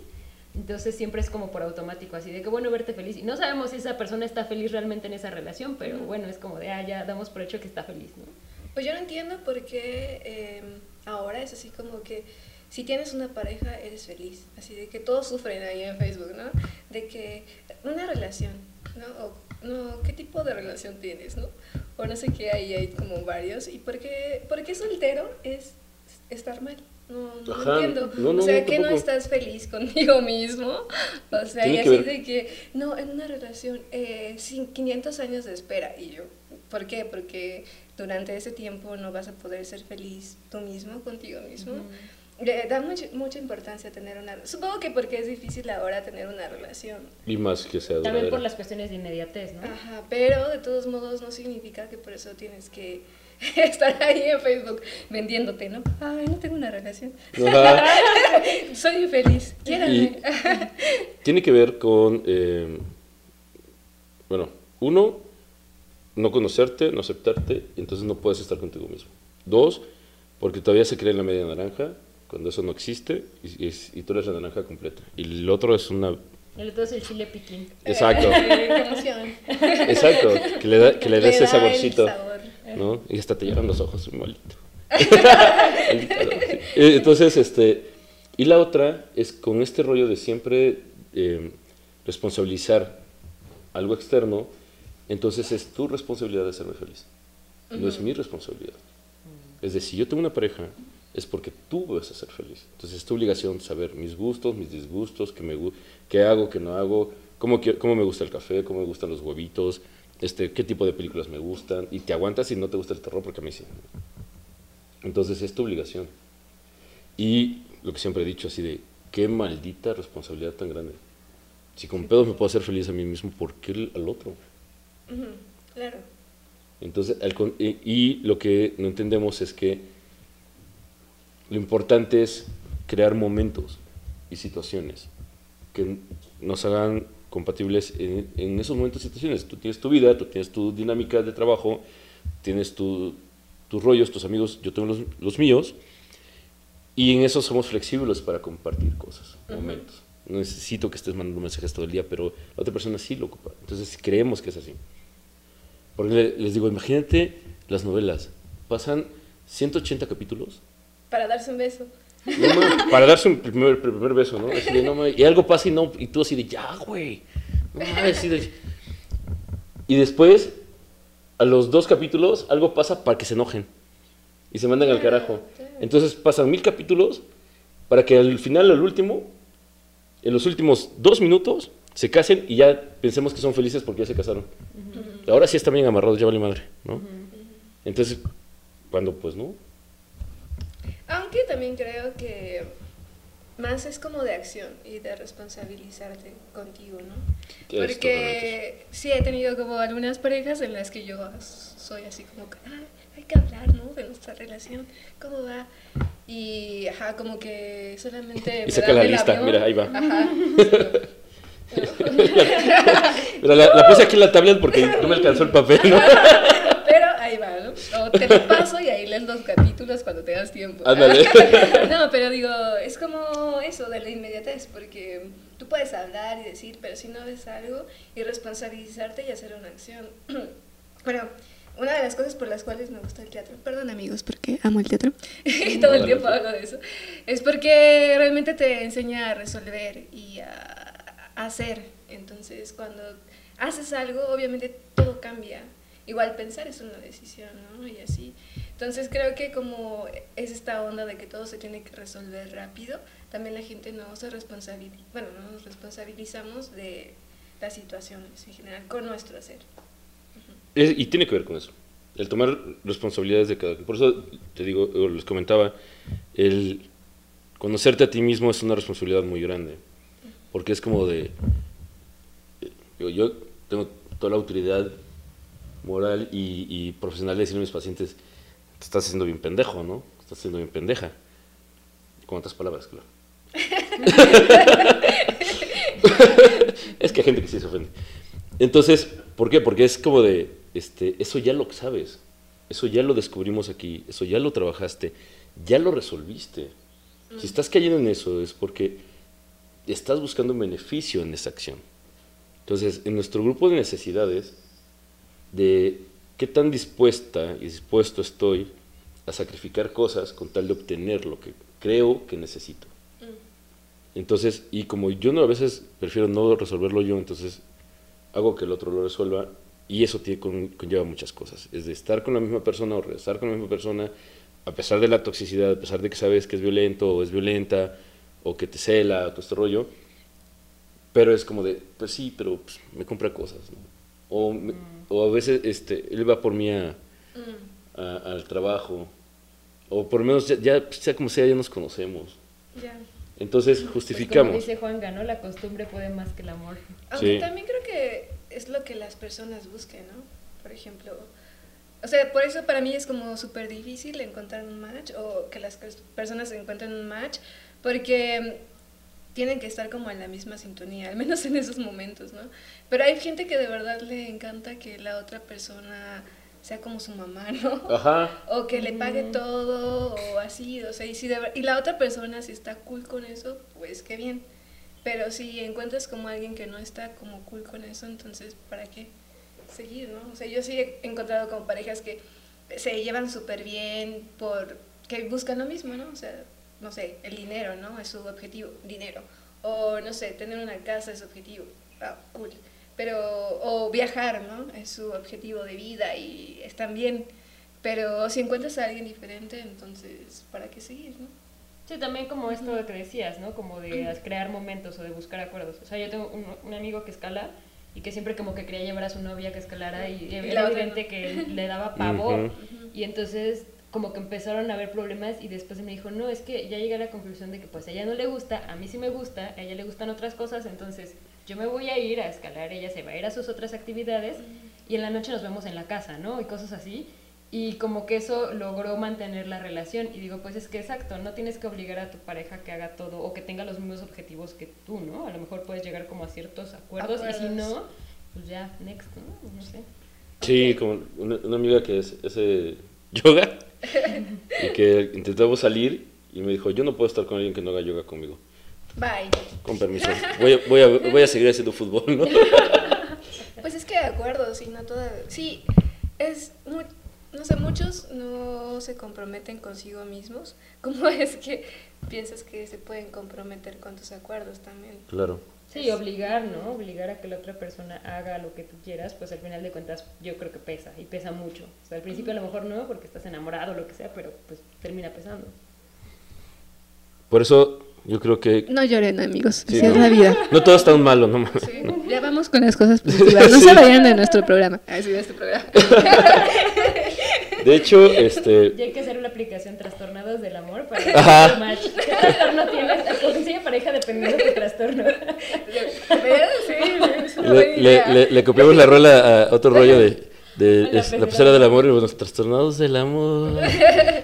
entonces siempre es como por automático, así de que bueno verte feliz. Y no sabemos si esa persona está feliz realmente en esa relación, pero bueno, es como de, ah, ya damos por hecho que está feliz, ¿no? Pues yo no entiendo por qué eh, ahora es así como que si tienes una pareja eres feliz, así de que todos sufren ahí en Facebook, ¿no? De que una relación, ¿no? O, no, ¿qué tipo de relación tienes, no? O no sé qué, ahí hay como varios. ¿Y por qué, por qué soltero es estar mal? No, no Ajá, entiendo. no, no, o sea, no, que no estás feliz contigo mismo. O sea, Tiene y así ver- de que, no, en una relación, eh, sin 500 años de espera. Y yo, ¿por qué? Porque durante ese tiempo no vas a poder ser feliz tú mismo, contigo mismo. Le da mucha, mucha importancia tener una... Supongo que porque es difícil ahora tener una relación. Y más que sea También duradera. por las cuestiones de inmediatez, ¿no? Ajá, pero de todos modos no significa que por eso tienes que estar ahí en Facebook vendiéndote, ¿no? Ay, no tengo una relación. Ajá. Soy infeliz, quiéranme. Tiene que ver con, eh, bueno, uno, no conocerte, no aceptarte, y entonces no puedes estar contigo mismo. Dos, porque todavía se cree en la media naranja, cuando eso no existe, y, y es- y tú eres la naranja completa. Y el otro es una... El otro es el chile piquín. Exacto, exacto, que le, da, que le des da ese saborcito, sabor. ¿no? Y hasta te llegan los ojos, maldito. Entonces, este, y la otra es con este rollo de siempre eh, responsabilizar algo externo, entonces es tu responsabilidad de hacerme feliz, no es mi responsabilidad. Es decir, si yo tengo una pareja, es porque tú vas a ser feliz. Entonces es tu obligación saber mis gustos, mis disgustos, qué, me, qué hago, qué no hago, cómo, cómo me gusta el café, cómo me gustan los huevitos, este, qué tipo de películas me gustan, y te aguantas si no te gusta el terror, porque a mí sí. Entonces es tu obligación. Y lo que siempre he dicho, así de, qué maldita responsabilidad tan grande. Si con pedos me puedo hacer feliz a mí mismo, ¿por qué al otro? Claro. Entonces, y lo que no entendemos es que lo importante es crear momentos y situaciones que nos hagan compatibles en, en esos momentos y situaciones. Tú tienes tu vida, tú tienes tu dinámica de trabajo, tienes tu- tus rollos, tus amigos, yo tengo los, los míos, y en eso somos flexibles para compartir cosas, momentos. No necesito que estés mandando mensajes todo el día, pero la otra persona sí lo ocupa. Entonces creemos que es así. Porque le- les digo, imagínate las novelas. Pasan 180 capítulos Para darse un beso. no para darse un primer, primer beso, ¿no? Así de, no mames, y algo pasa y, no, y tú así de, ya, güey. No mames, así de- Y después, a los dos capítulos, algo pasa para que se enojen. Y se mandan al carajo. Entonces pasan mil capítulos para que al final, al último, en los últimos dos minutos, se casen y ya pensemos que son felices porque ya se casaron. Ahora sí están bien amarrados, ya vale madre, ¿no? Entonces, cuando pues no, Aunque también creo que más es como de acción y de responsabilizarte contigo, ¿no? Porque sí he tenido como algunas parejas en las que yo soy así como que, "Ah, hay que hablar, ¿no? De nuestra relación, ¿cómo va? Y, ajá, como que solamente... Y saca la lista, avión. mira, ahí va. Ajá. Pero la, la puse aquí en la tablet porque no me alcanzó el papel, ¿no? Te lo paso y ahí lees los capítulos cuando tengas tiempo. Ándale. No, pero digo, es como eso de la inmediatez, porque tú puedes hablar y decir, pero si no ves algo y responsabilizarte y hacer una acción. Bueno, una de las cosas por las cuales me gusta el teatro, perdón amigos, porque amo el teatro, todo el tiempo hago de eso, es porque realmente te enseña a resolver y a hacer. Entonces, cuando haces algo, obviamente todo cambia. Igual pensar es una decisión, ¿no? Y así. Entonces creo que como es esta onda de que todo se tiene que resolver rápido, también la gente no se responsabiliza, bueno, no nos responsabilizamos de las situaciones en general con nuestro hacer. Y tiene que ver con eso. El tomar responsabilidades de cada Por eso te digo, les comentaba, el conocerte a ti mismo es una responsabilidad muy grande. Porque es como de. digo, yo tengo toda la autoridad moral y, y profesional de decirle a mis pacientes: Te estás haciendo bien pendejo, ¿no? Estás haciendo bien pendeja. Con otras palabras, claro. es que hay gente que sí se ofende. Entonces, ¿por qué? Porque es como de, este, eso ya lo sabes, eso ya lo descubrimos aquí, eso ya lo trabajaste, ya lo resolviste. Si estás cayendo en eso es porque estás buscando un beneficio en esa acción. Entonces, en nuestro grupo de necesidades, de qué tan dispuesta y dispuesto estoy a sacrificar cosas con tal de obtener lo que creo que necesito. Entonces, y como yo no a veces prefiero no resolverlo yo, entonces hago que el otro lo resuelva y eso tiene, con- conlleva muchas cosas. Es de estar con la misma persona o regresar con la misma persona, a pesar de la toxicidad, a pesar de que sabes que es violento o es violenta o que te cela o todo este rollo, pero es como de, pues sí, pero pues, me compra cosas. ¿no? O, me- o a veces este, él va por mí a- a- al trabajo o por lo menos ya, ya sea como sea, ya nos conocemos. Ya. Entonces Pues como justificamos. dice Juan ¿no? La costumbre puede más que el amor. Aunque Sí. también creo que es lo que las personas busquen, ¿no? Por ejemplo, o sea, por eso para mí es como súper difícil encontrar un match o que las personas encuentren un match, porque mm, tienen que estar como en la misma sintonía, al menos en esos momentos, ¿no? Pero hay gente que de verdad le encanta que la otra persona sea como su mamá, ¿no? Ajá. O que le pague todo o así, o sea, y, si de y la otra persona si está cool con eso, pues qué bien. Pero si encuentras como alguien que no está como cool con eso, entonces ¿para qué seguir, no? O sea, yo sí he encontrado como parejas que se llevan súper bien por que buscan lo mismo, ¿no? O sea, no sé, el dinero, ¿no? Es su objetivo, dinero. O no sé, tener una casa es su objetivo. Ah, cool. Pero o viajar, ¿no? Es su objetivo de vida y están bien. Pero si encuentras a alguien diferente, entonces, ¿para qué seguir, no? Sí, también como esto que decías, ¿no? Como de crear momentos o de buscar acuerdos. O sea, yo tengo un, un amigo que escala y que siempre como que quería llevar a su novia que escalara y, Y era otra evidente que le daba pavor. Y entonces como que empezaron a haber problemas y después me dijo, no, es que ya llegué a la conclusión de que pues a ella no le gusta, a mí sí me gusta, a ella le gustan otras cosas, entonces yo me voy a ir a escalar, ella se va a ir a sus otras actividades y en la noche nos vemos en la casa, ¿no? Y cosas así. Y como que eso logró mantener la relación. Y digo, pues es que exacto, no tienes que obligar a tu pareja que haga todo o que tenga los mismos objetivos que tú, ¿no? A lo mejor puedes llegar como a ciertos acuerdos, y si Acuerdos. no, pues ya, next, ¿no? No sé. Sí, como una, una amiga que es, es eh, yoga y que intentamos salir y me dijo, yo no puedo estar con alguien que no haga yoga conmigo. Bye. Con permiso. Voy a, voy a, voy a seguir haciendo fútbol, ¿no? Pues es que de acuerdo, sí, no toda... Sí, es... mu- no sé, muchos no se comprometen consigo mismos. ¿Cómo es que piensas que se pueden comprometer con tus acuerdos también? Claro. Sí, obligar, ¿no? Obligar a que la otra persona haga lo que tú quieras, pues al final de cuentas yo creo que pesa, y pesa mucho. O sea, al principio a lo mejor no, porque estás enamorado o lo que sea, pero pues termina pesando. Por eso yo creo que No lloren, amigos. Sí, Así es ¿no? la vida. no todo es tan malo, no mames. Sí, ya vamos con las cosas positivas. No Sí. se vayan de nuestro programa. Ah, sí, de este programa. De hecho, este, Y hay que hacer una aplicación Trastornados del Amor para Ajá. hacer match. ¿Qué trastorno tienes? Consigue pareja dependiendo de tu trastorno. Sí, le, le, le- le copiamos la rola a otro rollo de, de La es- la pecera pecera del amor y los trastornados del amor.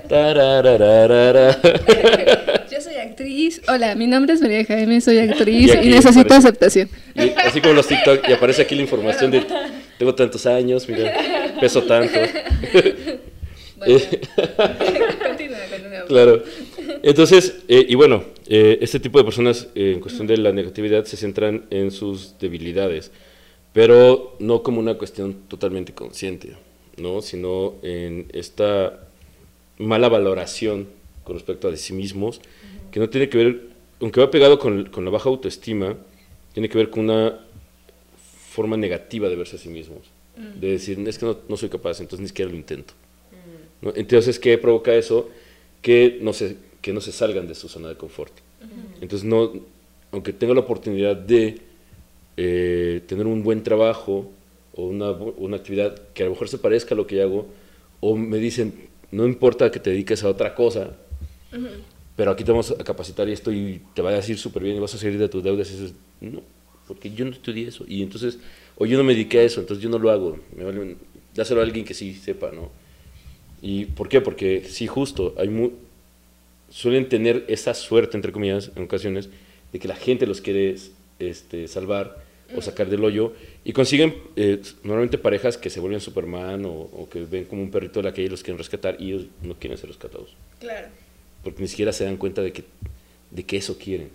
Tararararara. Yo soy actriz. Hola, mi nombre es María Jaime, soy actriz Y necesito aparece- aceptación. Y así como los TikTok, y aparece aquí la información de tengo tantos años, mira, peso tanto. Continúa, continúa. Claro. Entonces, eh, y bueno, eh, este tipo de personas eh, en cuestión de la negatividad se centran en sus debilidades, pero no como una cuestión totalmente consciente, ¿no? Sino en esta mala valoración con respecto a de sí mismos, que no tiene que ver, aunque va pegado con, con la baja autoestima, tiene que ver con una forma negativa de verse a sí mismos. De decir, es que no, no soy capaz, entonces ni siquiera lo intento. ¿no? Entonces, ¿qué provoca eso? Que no, se, que no se salgan de su zona de confort. Entonces, no, aunque tenga la oportunidad de eh, tener un buen trabajo o una, una actividad que a lo mejor se parezca a lo que yo hago, o me dicen, no importa que te dediques a otra cosa, pero aquí te vamos a capacitar y esto y te va a decir súper bien y vas a salir de tus deudas. Y no, porque yo no estudié eso. Y entonces, o yo no me dediqué a eso, entonces yo no lo hago. Me vale, dáselo a alguien que sí sepa, ¿no? ¿Y por qué? Porque sí, justo, hay mu- suelen tener esa suerte, entre comillas, en ocasiones, de que la gente los quiere este, salvar o sacar del hoyo y consiguen eh, normalmente parejas que se vuelven Superman o, o que ven como un perrito de la calle y los quieren rescatar y ellos no quieren ser rescatados Claro. porque ni siquiera se dan cuenta de que, de que eso quieren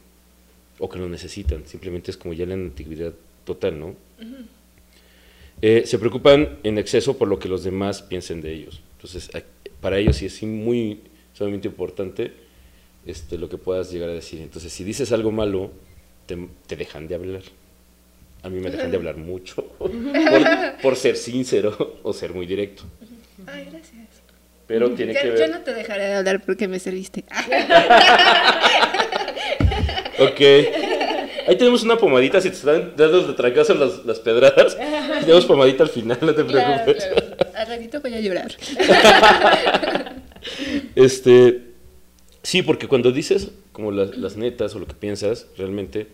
o que lo necesitan. Simplemente es como ya la antigüedad total, ¿no? Eh, se preocupan en exceso por lo que los demás piensen de ellos. Entonces, para ellos sí es muy sumamente importante este, lo que puedas llegar a decir. Entonces, si dices algo malo, te, te dejan de hablar. A mí me dejan de hablar mucho por, por ser sincero o ser muy directo. Ay, gracias. Pero tiene que Yo ver... no te dejaré de hablar porque me serviste. Ok. Ahí tenemos una pomadita, si te están dando de trancazo las, las pedradas. Tenemos pomadita al final, no te preocupes. claro. Al ratito voy a llorar. Este, sí, porque cuando dices como las, las netas o lo que piensas realmente,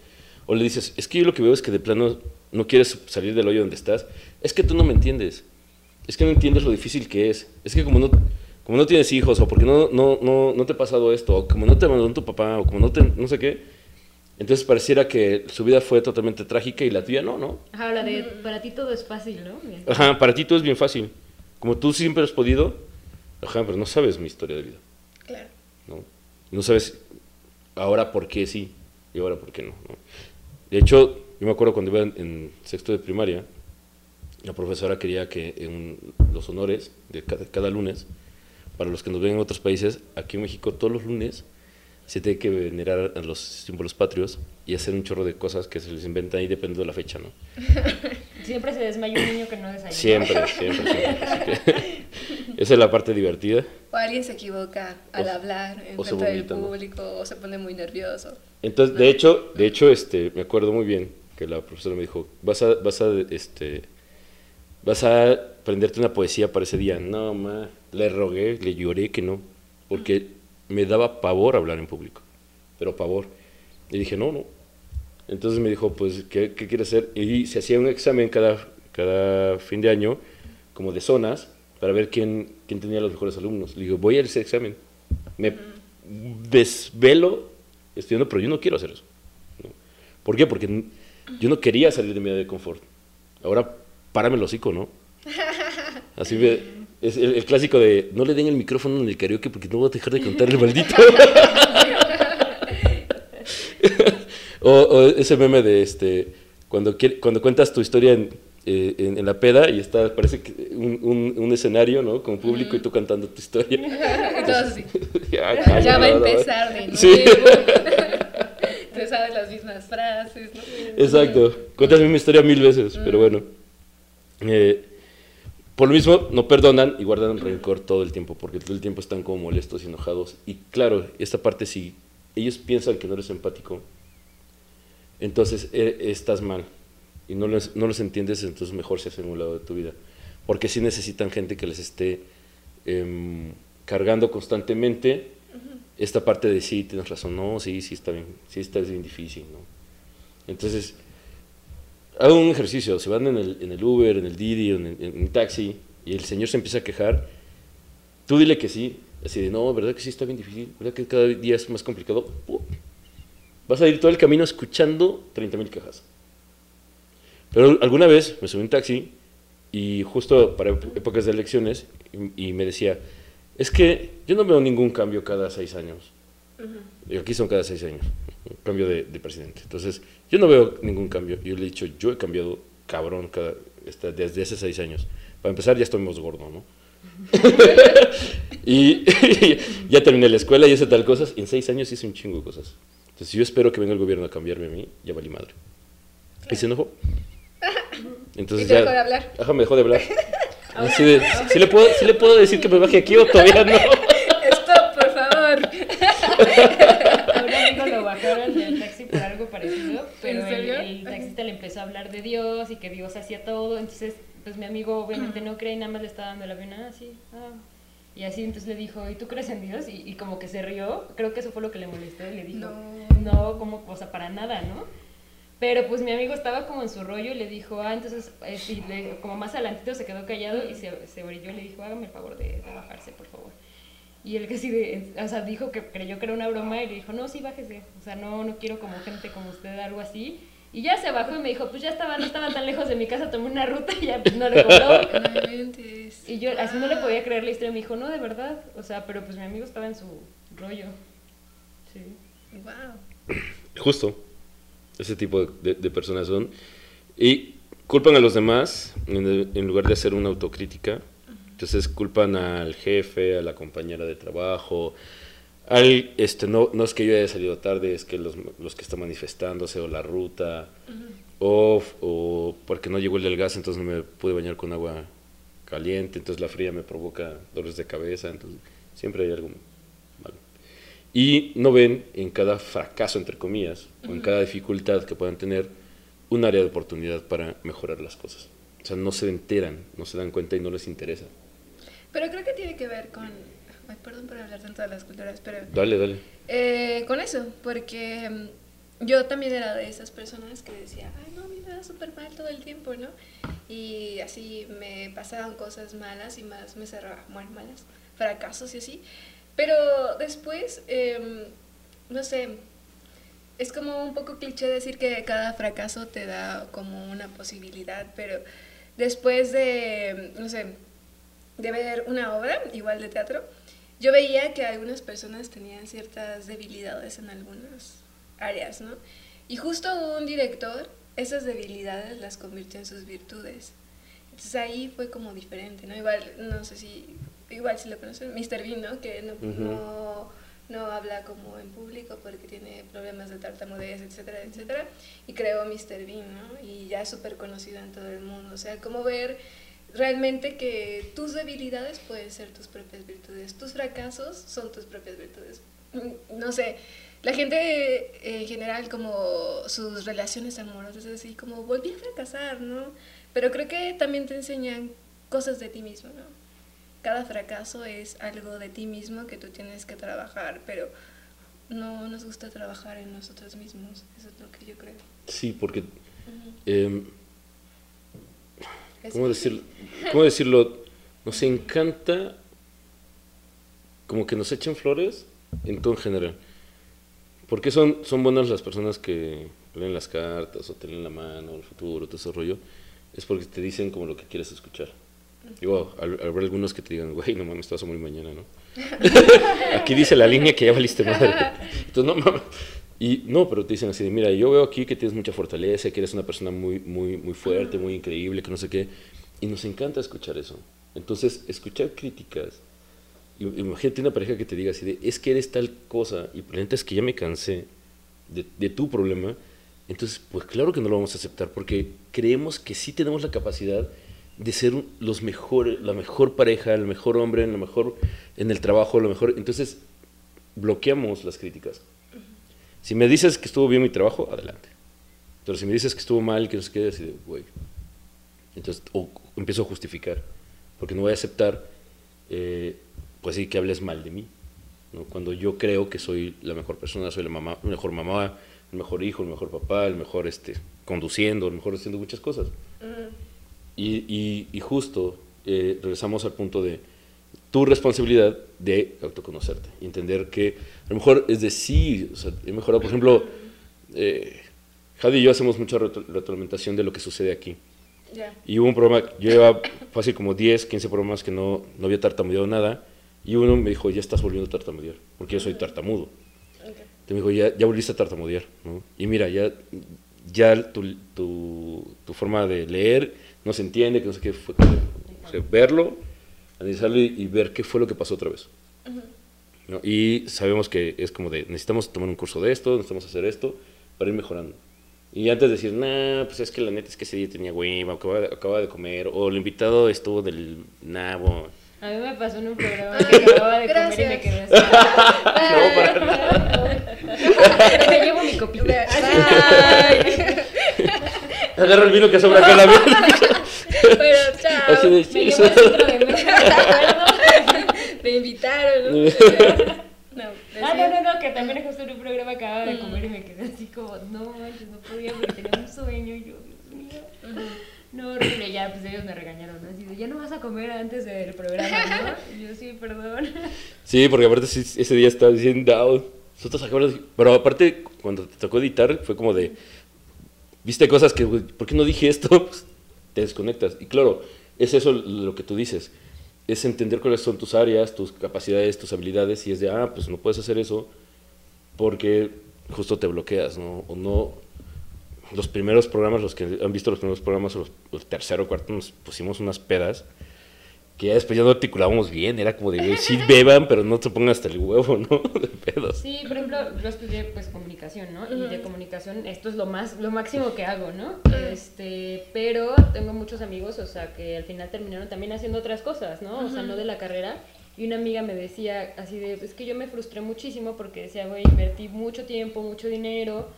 o le dices, es que yo lo que veo es que de plano no quieres salir del hoyo donde estás, es que tú no me entiendes. Es que no entiendes lo difícil que es. Es que como no, como no tienes hijos, o porque no, no, no, no te ha pasado esto, o como no te mandó tu papá, o como no te, no sé qué, entonces pareciera que su vida fue totalmente trágica y la tuya no, ¿no? Ajá, la de para ti todo es fácil, ¿no? Bien. Ajá, para ti todo es bien fácil. Como tú siempre has podido, ajá, pero no sabes mi historia de vida, Claro. ¿no? No sabes ahora por qué sí y ahora por qué no, ¿no? De hecho, yo me acuerdo cuando iba en, en sexto de primaria, la profesora quería que en los honores de cada, cada lunes, para los que nos ven en otros países, aquí en México todos los lunes se tiene que venerar a los símbolos patrios y hacer un chorro de cosas que se les inventan ahí dependiendo de la fecha, ¿no? Siempre se desmaya un niño que no desayuna. Siempre, siempre, siempre. Que esa es la parte divertida. O alguien se equivoca al O- hablar en frente del público o se pone muy nervioso. Entonces, de hecho, de hecho, este, me acuerdo muy bien que la profesora me dijo, vas a, vas a, este, vas a aprenderte una poesía para ese día. No, ma, le rogué, le lloré que no, porque me daba pavor hablar en público, pero pavor. Y dije, no, no. Entonces me dijo, pues, ¿qué, qué quieres hacer? Y se hacía un examen cada, cada fin de año, como de zonas, para ver quién, quién tenía los mejores alumnos. Le digo, voy a ese examen. Me desvelo estudiando, pero yo no quiero hacer eso. ¿no? ¿Por qué? Porque yo no quería salir de mi área de confort. Ahora, párame el hocico, ¿no? Así me- es el, el clásico de no le den el micrófono en el karaoke porque no voy a dejar de cantar el maldito. o, o ese meme de este cuando quiere- cuando cuentas tu historia en, eh, en, en la peda y está parece que un, un, un escenario, ¿no? Con público y tú cantando tu historia. Así. ya, Ya va a empezar de nuevo. Sí. Te sabes las mismas frases, ¿no? Exacto. Cuentas la misma historia mil veces, pero bueno. Eh, por lo mismo, no perdonan y guardan rencor todo el tiempo, porque todo el tiempo están como molestos y enojados. Y claro, esta parte si ellos piensan que no eres empático, entonces eh, estás mal. Y no los, no los entiendes, entonces mejor se hacen un lado de tu vida. Porque sí necesitan gente que les esté em, cargando constantemente esta parte de sí, tienes razón, no, sí, sí está bien, sí está bien difícil, ¿no? Entonces, hagan un ejercicio, se van en el, en el Uber, en el Didi, en el, en el taxi, y el señor se empieza a quejar, tú dile que sí, así de, no, ¿verdad que sí está bien difícil? ¿Verdad que cada día es más complicado? Vas a ir todo el camino escuchando 30.000 quejas. Pero alguna vez me subí un taxi y justo para ép- épocas de elecciones y, y me decía, es que yo no veo ningún cambio cada seis años. Y aquí son cada seis años, un cambio de, de presidente. Entonces, yo no veo ningún cambio. Yo le he dicho, yo he cambiado cabrón cada, esta- desde hace seis años. Para empezar, ya estoy más gordo, ¿no? y ya terminé la escuela y hice tal cosas. Y en seis años hice un chingo de cosas. Entonces, si yo espero que venga el gobierno a cambiarme a mí, ya valí madre. Y se enojó. Entonces Y ya, dejó de hablar. Ajá, me dejó de hablar. Así de, ¿sí le, puedo, ¿sí le puedo decir que me baje aquí o todavía no? Stop, por favor. A un amigo lo bajaron del taxi por algo parecido, pero ¿En el, taxista le empezó a hablar de Dios y que Dios hacía todo, entonces pues mi amigo obviamente no cree y nada más le estaba dando el avión, ah, sí, ah. Y así entonces le dijo, ¿y tú crees en Dios? Y, y como que se rió, creo que eso fue lo que le molestó y le dijo, No. no, como, o sea, para nada, ¿no? Pero pues mi amigo estaba como en su rollo y le dijo, ah, entonces, eh, sí, le- como más adelantito se quedó callado y se, se orilló y le dijo, hágame el favor de, de bajarse, por favor. Y él que sí, de, o sea, dijo que creyó que era una broma y le dijo, no, sí, bájese. O sea, no, no quiero como gente como usted, algo así. Y ya se bajó y me dijo, pues ya estaba, no estaba tan lejos de mi casa, tomé una ruta y ya pues, no le cobró. Y yo así no le podía creer la historia. Me dijo, no, de verdad. O sea, pero pues mi amigo estaba en su rollo. Sí. Wow. Justo. Ese tipo de, de- de personas son. Y culpan a los demás en, en lugar de hacer una autocrítica. Entonces culpan al jefe, a la compañera de trabajo, al, este, no, no es que yo haya salido tarde, es que los, los que están manifestándose, o la ruta, o, o porque no llegó el del gas, entonces no me pude bañar con agua caliente, entonces la fría me provoca dolores de cabeza, entonces siempre hay algo malo. Y no ven en cada fracaso, entre comillas, o en cada dificultad que puedan tener, un área de oportunidad para mejorar las cosas. O sea, no se enteran, no se dan cuenta y no les interesa. Pero creo que tiene que ver con ay, perdón por hablar tanto de las culturas, pero Dale, dale. eh, con eso, porque mm, yo también era de esas personas que decía, ay, no, a mí me da súper mal todo el tiempo, ¿no? Y así me pasaban cosas malas y más me cerraban, bueno, malas, fracasos y así. Pero después, em, no sé, es como un poco cliché decir que cada fracaso te da como una posibilidad, pero después de, no sé, de ver una obra, igual de teatro, yo veía que algunas personas tenían ciertas debilidades en algunas áreas, ¿no? Y justo un director esas debilidades las convirtió en sus virtudes. Entonces ahí fue como diferente, ¿no? Igual, no sé si, igual si lo conocen, Mr. Bean, ¿no? Que no, no habla como en público porque tiene problemas de tartamudez, etcétera, etcétera. Y creó Mr. Bean, ¿no? Y ya es súper conocido en todo el mundo. O sea, como ver realmente que tus debilidades pueden ser tus propias virtudes, tus fracasos son tus propias virtudes. Mm, No sé, la gente en general como sus relaciones amorosas así como volví a fracasar, ¿no? Pero creo que también te enseñan cosas de ti mismo, ¿no? Cada fracaso es algo de ti mismo que tú tienes que trabajar, pero no nos gusta trabajar en nosotros mismos, eso es lo que yo creo. Sí, porque... ¿Cómo decirlo? ¿Cómo decirlo? Nos encanta como que nos echen flores en todo en general. ¿Por qué son, son buenas las personas que leen las cartas o te leen la mano, el futuro, todo ese rollo? Es porque te dicen como lo que quieres escuchar. Y wow, ver algunos que te digan, güey, no mames, te vas a morir mañana, ¿no? aquí dice la línea que ya valiste madre. Entonces, no mames. Y no, pero te dicen así de, mira, yo veo aquí que tienes mucha fortaleza, que eres una persona muy, muy, muy fuerte, muy increíble, que no sé qué. Y nos encanta escuchar eso. Entonces, escuchar críticas. Imagínate una pareja que te diga así de, es que eres tal cosa, y la neta es que ya me cansé de, de tu problema. Entonces, pues claro que no lo vamos a aceptar, porque creemos que sí tenemos la capacidad de ser los mejores, la mejor pareja, el mejor hombre, lo mejor en el trabajo, lo mejor. Entonces, bloqueamos las críticas. Si me dices que estuvo bien mi trabajo, adelante. Pero si me dices que estuvo mal, que no se quede así de, güey. Entonces, o empiezo a justificar. Porque no voy a aceptar, eh, pues sí, que hables mal de mí. ¿no? Cuando yo creo que soy la mejor persona, soy la mamá, la mejor mamá, el mejor hijo, el mejor papá, el mejor este, conduciendo, el mejor haciendo muchas cosas. Mm, Y, y- y justo eh, regresamos al punto de tu responsabilidad de autoconocerte entender que a lo mejor es de sí, o sea, he mejorado, por ejemplo, eh, Jadi y yo hacemos mucha retro- retroalimentación de lo que sucede aquí. ya. Y hubo un programa, yo llevaba fácil como 10, 15 programas que no, no había tartamudeado nada, y uno me dijo, ya estás volviendo a tartamudear, porque yo soy tartamudo. ok. Te me dijo, ya, ya volviste a tartamudear, ¿no? Y mira, ya, ya tu, tu, tu forma de leer no se entiende, que no sé qué fue. o sea, verlo, analizarlo y, y ver qué fue lo que pasó otra vez. ¿No? Y sabemos que es como de, necesitamos tomar un curso de esto, necesitamos hacer esto, para ir mejorando. Y antes de decir, nah, pues es que la neta es que ese día tenía hueva, acababa de, acababa de comer, o el invitado estuvo del nabo. A mí me pasó en un programa que acababa de comer y me Gracias. quedé así. me llevo mi copita. Ay, Agarra el vino que sobra acá la pero chao. Así de, Me llevo el de mesa. Me invitaron, ¿no? No, Ah, no, no, no, que también justo en un programa acababa de comer y me quedé así como, no manches, no podía porque tenía un sueño y yo, Dios mío. No, horrible, ya, pues ellos me regañaron, ¿no? Así de, ya no vas a comer antes del programa, ¿no? Y yo, sí, perdón. Sí, porque aparte sí, ese día estaba diciendo, "Ah, nosotros acabamos de-". Pero aparte, cuando te tocó editar, fue como de, viste cosas que, güey, ¿por qué no dije esto? Pues, te desconectas. Y claro, es eso lo que tú dices. Es entender cuáles son tus áreas, tus capacidades, tus habilidades, y es de, ah, pues no puedes hacer eso porque justo te bloqueas, ¿no? O no. Los primeros programas, los que han visto los primeros programas, o los, el tercero o cuarto, nos pusimos unas pedas que ya después ya no articulábamos bien, era como de, sí beban, pero no te pongan hasta el huevo, ¿no? De pedos. Sí, por ejemplo, yo estudié pues comunicación, ¿no? Y de comunicación esto es lo más lo máximo que hago, ¿no? Este, pero tengo muchos amigos, o sea, que al final terminaron también haciendo otras cosas, ¿no? O sea, no de la carrera. Y una amiga me decía así de, es que yo me frustré muchísimo porque decía, güey, invertí mucho tiempo, mucho dinero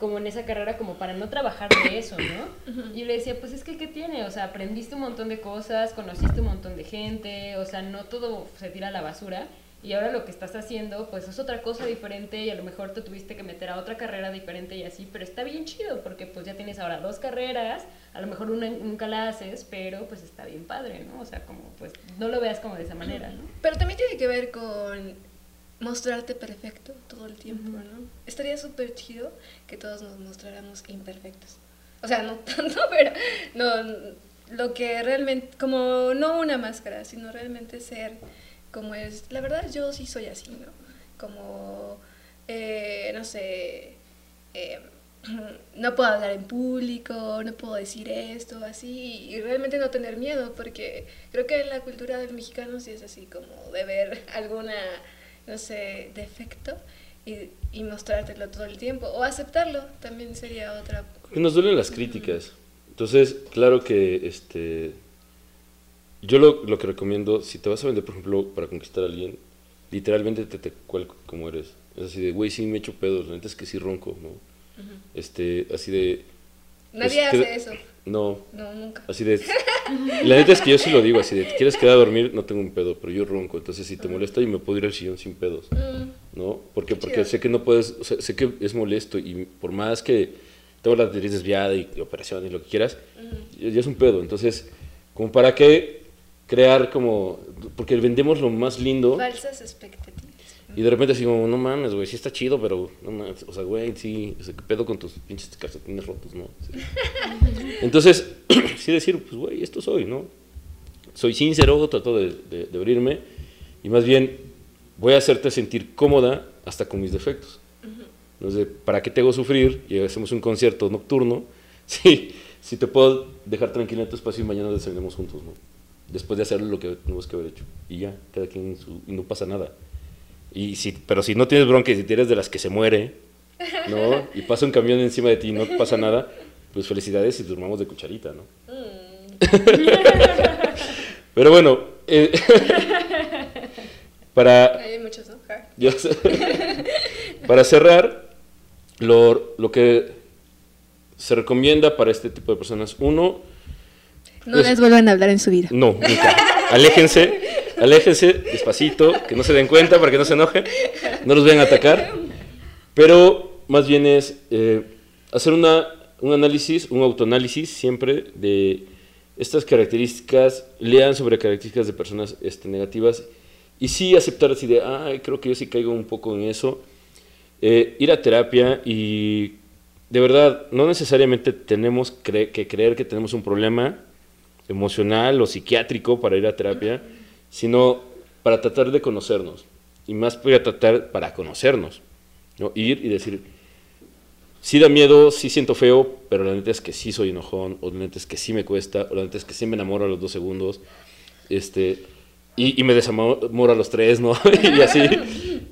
como en esa carrera como para no trabajar de eso, ¿no? Y yo le decía, pues es que ¿qué tiene? O sea, aprendiste un montón de cosas, conociste un montón de gente, o sea, no todo se tira a la basura. y ahora lo que estás haciendo pues es otra cosa diferente y a lo mejor te tuviste que meter a otra carrera diferente y así, pero está bien chido porque pues ya tienes ahora dos carreras, a lo mejor una nunca la haces, pero pues está bien padre, ¿no? O sea, como pues no lo veas como de esa manera, ¿no? Pero también tiene que ver con mostrarte perfecto todo el tiempo, ¿no? Estaría súper chido que todos nos mostráramos imperfectos. O sea, no tanto, pero no, lo que realmente, como no una máscara, sino realmente ser como es. La verdad, yo sí soy así, ¿no? Como, eh, no sé, eh, no puedo hablar en público, no puedo decir esto, así, y realmente no tener miedo, porque creo que en la cultura del mexicano sí es así, como de ver alguna, no sé, defecto y, y mostrártelo todo el tiempo, o aceptarlo también sería otra. Nos duelen las críticas. Entonces, claro que este yo lo, lo que recomiendo, si te vas a vender, por ejemplo, para conquistar a alguien, literalmente te, te como eres. Es así de, güey, sí me echo pedos, la neta es que sí ronco, ¿no? Este, así de... Nadie pues, hace eso. No, No, nunca. así de... La neta es que yo sí lo digo, así de, ¿te quieres quedar a dormir? No tengo un pedo, pero yo ronco, entonces si te molesta, yo me puedo ir al sillón sin pedos, Mm, ¿no? Porque, Qué porque chido. sé que no puedes, o sea, sé que es molesto y por más que tengo la nariz desviada y, y operación y lo que quieras, ya ya es un pedo, entonces, como para qué crear como, porque vendemos lo más lindo falsas expectativas. Y de repente así como, no mames, güey, sí está chido, pero no mames, o sea, güey, sí, o sea, qué pedo con tus pinches calcetines rotos, ¿no? Sí. Entonces, sí decir, pues, güey, esto soy, ¿no? Soy sincero, trato de, de, de abrirme y más bien voy a hacerte sentir cómoda hasta con mis defectos. Entonces, ¿para qué te hago sufrir? Y hacemos un concierto nocturno. Sí, si te puedo dejar tranquila en tu espacio y mañana descendemos juntos, ¿no? Después de hacer lo que tenemos que haber hecho. Y ya, cada quien en su... Y no pasa nada. Y si, pero si no tienes bronca y si eres de las que se muere, ¿no? Y pasa un camión encima de ti y no pasa nada, pues felicidades y durmamos de cucharita, ¿no? Pero bueno, eh, para, Hay muchos, para cerrar, lo, lo que se recomienda para este tipo de personas, uno, No les vuelvan a hablar en su vida. no, nunca. Aléjense, aléjense despacito, que no se den cuenta para que no se enojen, no los vayan a atacar. Pero más bien es eh, hacer una, un análisis, un autoanálisis siempre de estas características, lean sobre características de personas este, negativas y sí aceptar así de, ay, creo que yo sí caigo un poco en eso. Eh, ir a terapia y de verdad, no necesariamente tenemos que creer que tenemos un problema emocional o psiquiátrico para ir a terapia, sino para tratar de conocernos. Y más para tratar para conocernos. ¿no? Ir y decir, sí da miedo, sí siento feo, pero la neta es que sí soy enojón, o la neta es que sí me cuesta, o la neta es que sí me enamoro a los dos segundos, este, y, me desamoro a los tres, ¿no? y así.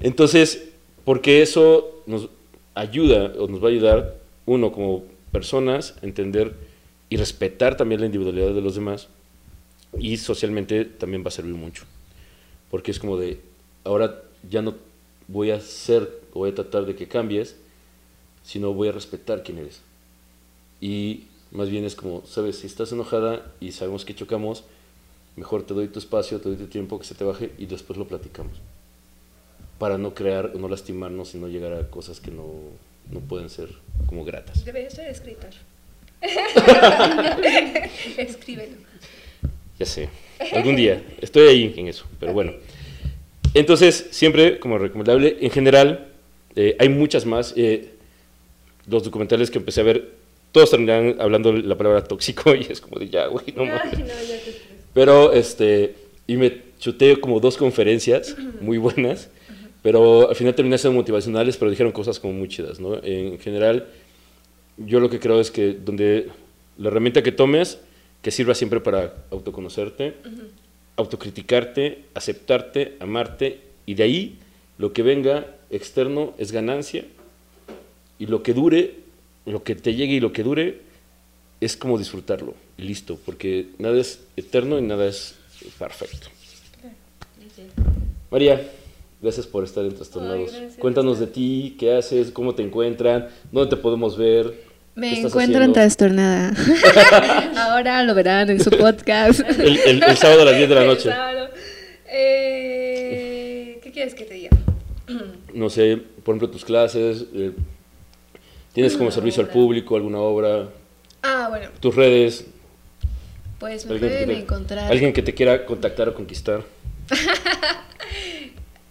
Entonces, porque eso nos ayuda, o nos va a ayudar, uno, como personas, a entender y respetar también la individualidad de los demás, y socialmente también va a servir mucho. Porque es como de, ahora ya no voy a hacer, o voy a tratar de que cambies, sino voy a respetar quién eres. Y más bien es como, sabes, si estás enojada y sabemos que chocamos, mejor te doy tu espacio, te doy tu tiempo que se te baje y después lo platicamos. Para no crear no lastimarnos y no llegar a cosas que no, no pueden ser como gratas. Debería ser escritor. Escríbelo. Ya sé, algún día, estoy ahí en eso, pero bueno. Entonces, siempre como recomendable, en general, eh, hay muchas más. eh, los documentales que empecé a ver, todos terminan hablando la palabra tóxico y es como de ya, güey, no mames. Ay, no. Pero, este, y me chuté como dos conferencias muy buenas, pero al final terminé siendo motivacionales, pero dijeron cosas como muy chidas, ¿no? En general, yo lo que creo es que donde la herramienta que tomes, que sirva siempre para autoconocerte, autocriticarte, aceptarte, amarte, y de ahí lo que venga externo es ganancia, y lo que dure, lo que te llegue y lo que dure, es como disfrutarlo, y listo, porque nada es eterno y nada es perfecto. María, gracias por estar en Trastornados. Ay. Cuéntanos de ti, qué haces, cómo te encuentran, dónde te podemos ver. ¿Qué Me encuentran haciendo? trastornada. Ahora lo verán en su podcast. El, el- el sábado a las 10 de la noche. El sábado. Eh, ¿Qué quieres que te diga? No sé, por ejemplo, tus clases, eh, tienes como servicio al público, alguna obra, Ah, bueno, tus redes, pues me pueden te- encontrar. alguien que te quiera contactar o conquistar.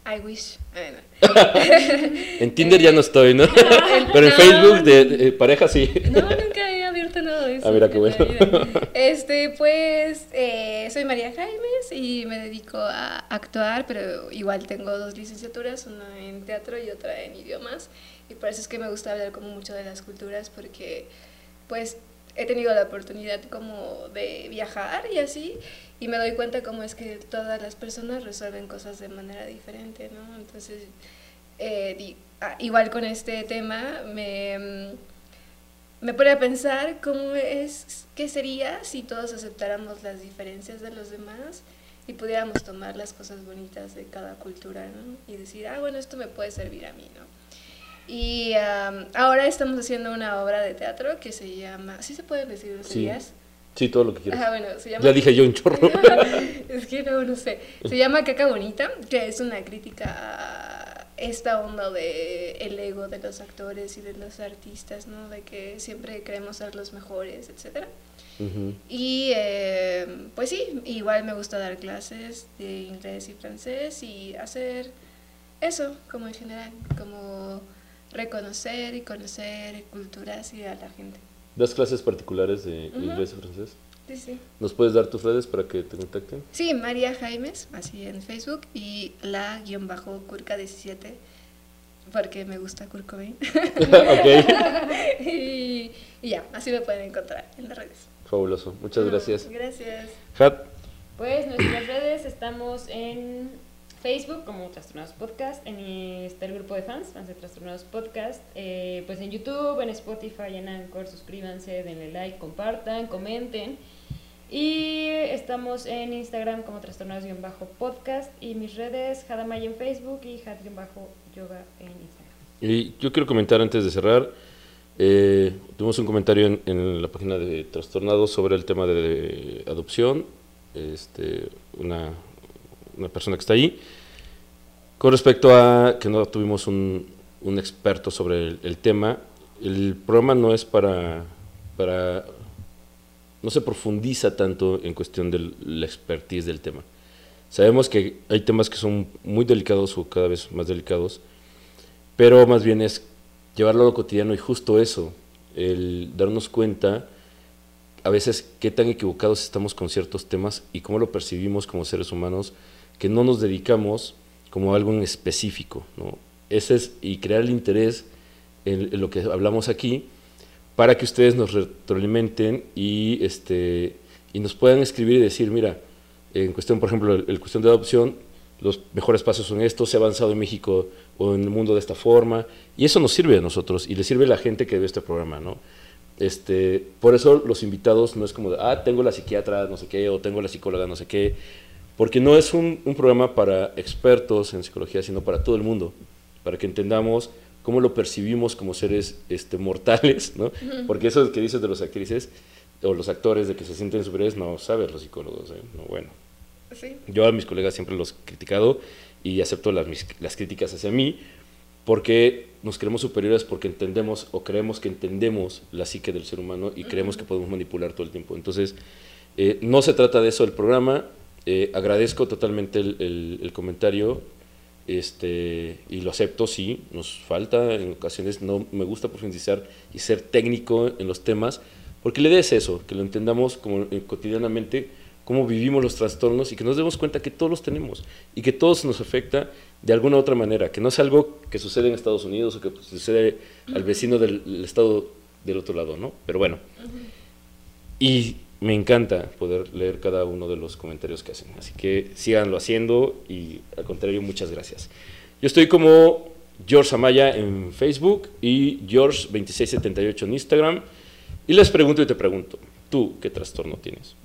I wish. En Tinder ya no estoy, ¿no? Pero en. Facebook de, de pareja sí. No, nunca he abierto nada de eso. Ah, mira, qué en la bueno. Este, pues, eh, soy María Jaimes y me dedico a actuar, pero igual tengo dos licenciaturas, una en teatro y otra en idiomas. Y por eso es que me gusta hablar como mucho de las culturas, porque, pues, he tenido la oportunidad como de viajar y así, y me doy cuenta cómo es que todas las personas resuelven cosas de manera diferente, ¿no? Entonces, eh, ah, igual con este tema, me... mm, me pone a pensar cómo es, qué sería si todos aceptáramos las diferencias de los demás y pudiéramos tomar las cosas bonitas de cada cultura, ¿no? Y decir, ah, bueno, esto me puede servir a mí, ¿no? Y am, ahora estamos haciendo una obra de teatro que se llama, ¿sí se pueden decir Sí. groserías? Sí, todo lo que quieras. Ajá, bueno, se llama... Ya dije yo un chorro. es que no, no sé. Se llama Caca Bonita, que es una crítica a esta onda de el ego de los actores y de los artistas, ¿no? De que siempre queremos ser los mejores, etcétera. Ujú. Y eh, pues sí, igual me gusta dar clases de inglés y francés y hacer eso, como en general, como reconocer y conocer culturas y a la gente. ¿Das clases particulares de inglés y francés? Sí, sí. ¿Nos puedes dar tus redes para que te contacten? Sí, María Jaimes, así en Facebook, y la guion bajo Curca 17, porque me gusta Kurt Cobain. ok, y, y ya, así me pueden encontrar en las redes. fabuloso. Muchas gracias. Gracias. Hat, Pues nuestras redes estamos en Facebook como Trastornados Podcast, en está el grupo de fans, fans de Trastornados Podcast, eh, pues en YouTube, en Spotify, en Anchor, suscríbanse, denle like, compartan, comenten. Y estamos en Instagram como Trastornados-podcast y mis redes, Hadamay en Facebook y Had-yoga en Instagram. y yo quiero comentar antes de cerrar. eh, tuvimos un comentario en, en la página de Trastornados sobre el tema de, de adopción. Este, una, una persona que está ahí. Con respecto a que no tuvimos un, un experto sobre el, el tema, el programa no es para, para. No se profundiza tanto en cuestión de la expertise del tema. Sabemos que hay temas que son muy delicados o cada vez más delicados, pero más bien es llevarlo a lo cotidiano y justo eso, el darnos cuenta a veces qué tan equivocados estamos con ciertos temas y cómo lo percibimos como seres humanos, que no nos dedicamos como algo en específico, ¿no? Ese es, y crear el interés en, en lo que hablamos aquí, para que ustedes nos retroalimenten y, este, y nos puedan escribir y decir, mira, en cuestión, por ejemplo, en cuestión de adopción, los mejores pasos son estos, se ha avanzado en México o en el mundo de esta forma, y eso nos sirve a nosotros y le sirve a la gente que ve este programa, ¿no? Este, por eso los invitados no es como, de, ah, tengo la psiquiatra, no sé qué, o tengo la psicóloga, no sé qué, porque no es un, un programa para expertos en psicología, sino para todo el mundo, para que entendamos cómo lo percibimos como seres este, mortales, ¿no? Porque eso que dices de los actrices o los actores de que se sienten superiores, no sabes los psicólogos, ¿eh? no, bueno. Sí. Yo a mis colegas siempre los he criticado y acepto las, mis- las críticas hacia mí porque nos creemos superiores porque entendemos o creemos que entendemos la psique del ser humano y creemos que podemos manipular todo el tiempo. Entonces, eh, no se trata de eso el programa. Eh, agradezco totalmente el, el- el comentario este, y lo acepto, sí, nos falta en ocasiones, no me gusta profundizar y ser técnico en los temas, porque la idea es eso, que lo entendamos como, eh, cotidianamente, cómo vivimos los trastornos y que nos demos cuenta que todos los tenemos y que todos nos afecta de alguna u otra manera, que no es algo que sucede en Estados Unidos o que sucede al vecino del, del estado del otro lado, ¿no? Pero bueno. Y me encanta poder leer cada uno de los comentarios que hacen. Así que síganlo haciendo y al contrario, muchas gracias. Yo estoy como George Amaya en Facebook y George2678 en Instagram. Y les pregunto y te pregunto, ¿tú qué trastorno tienes?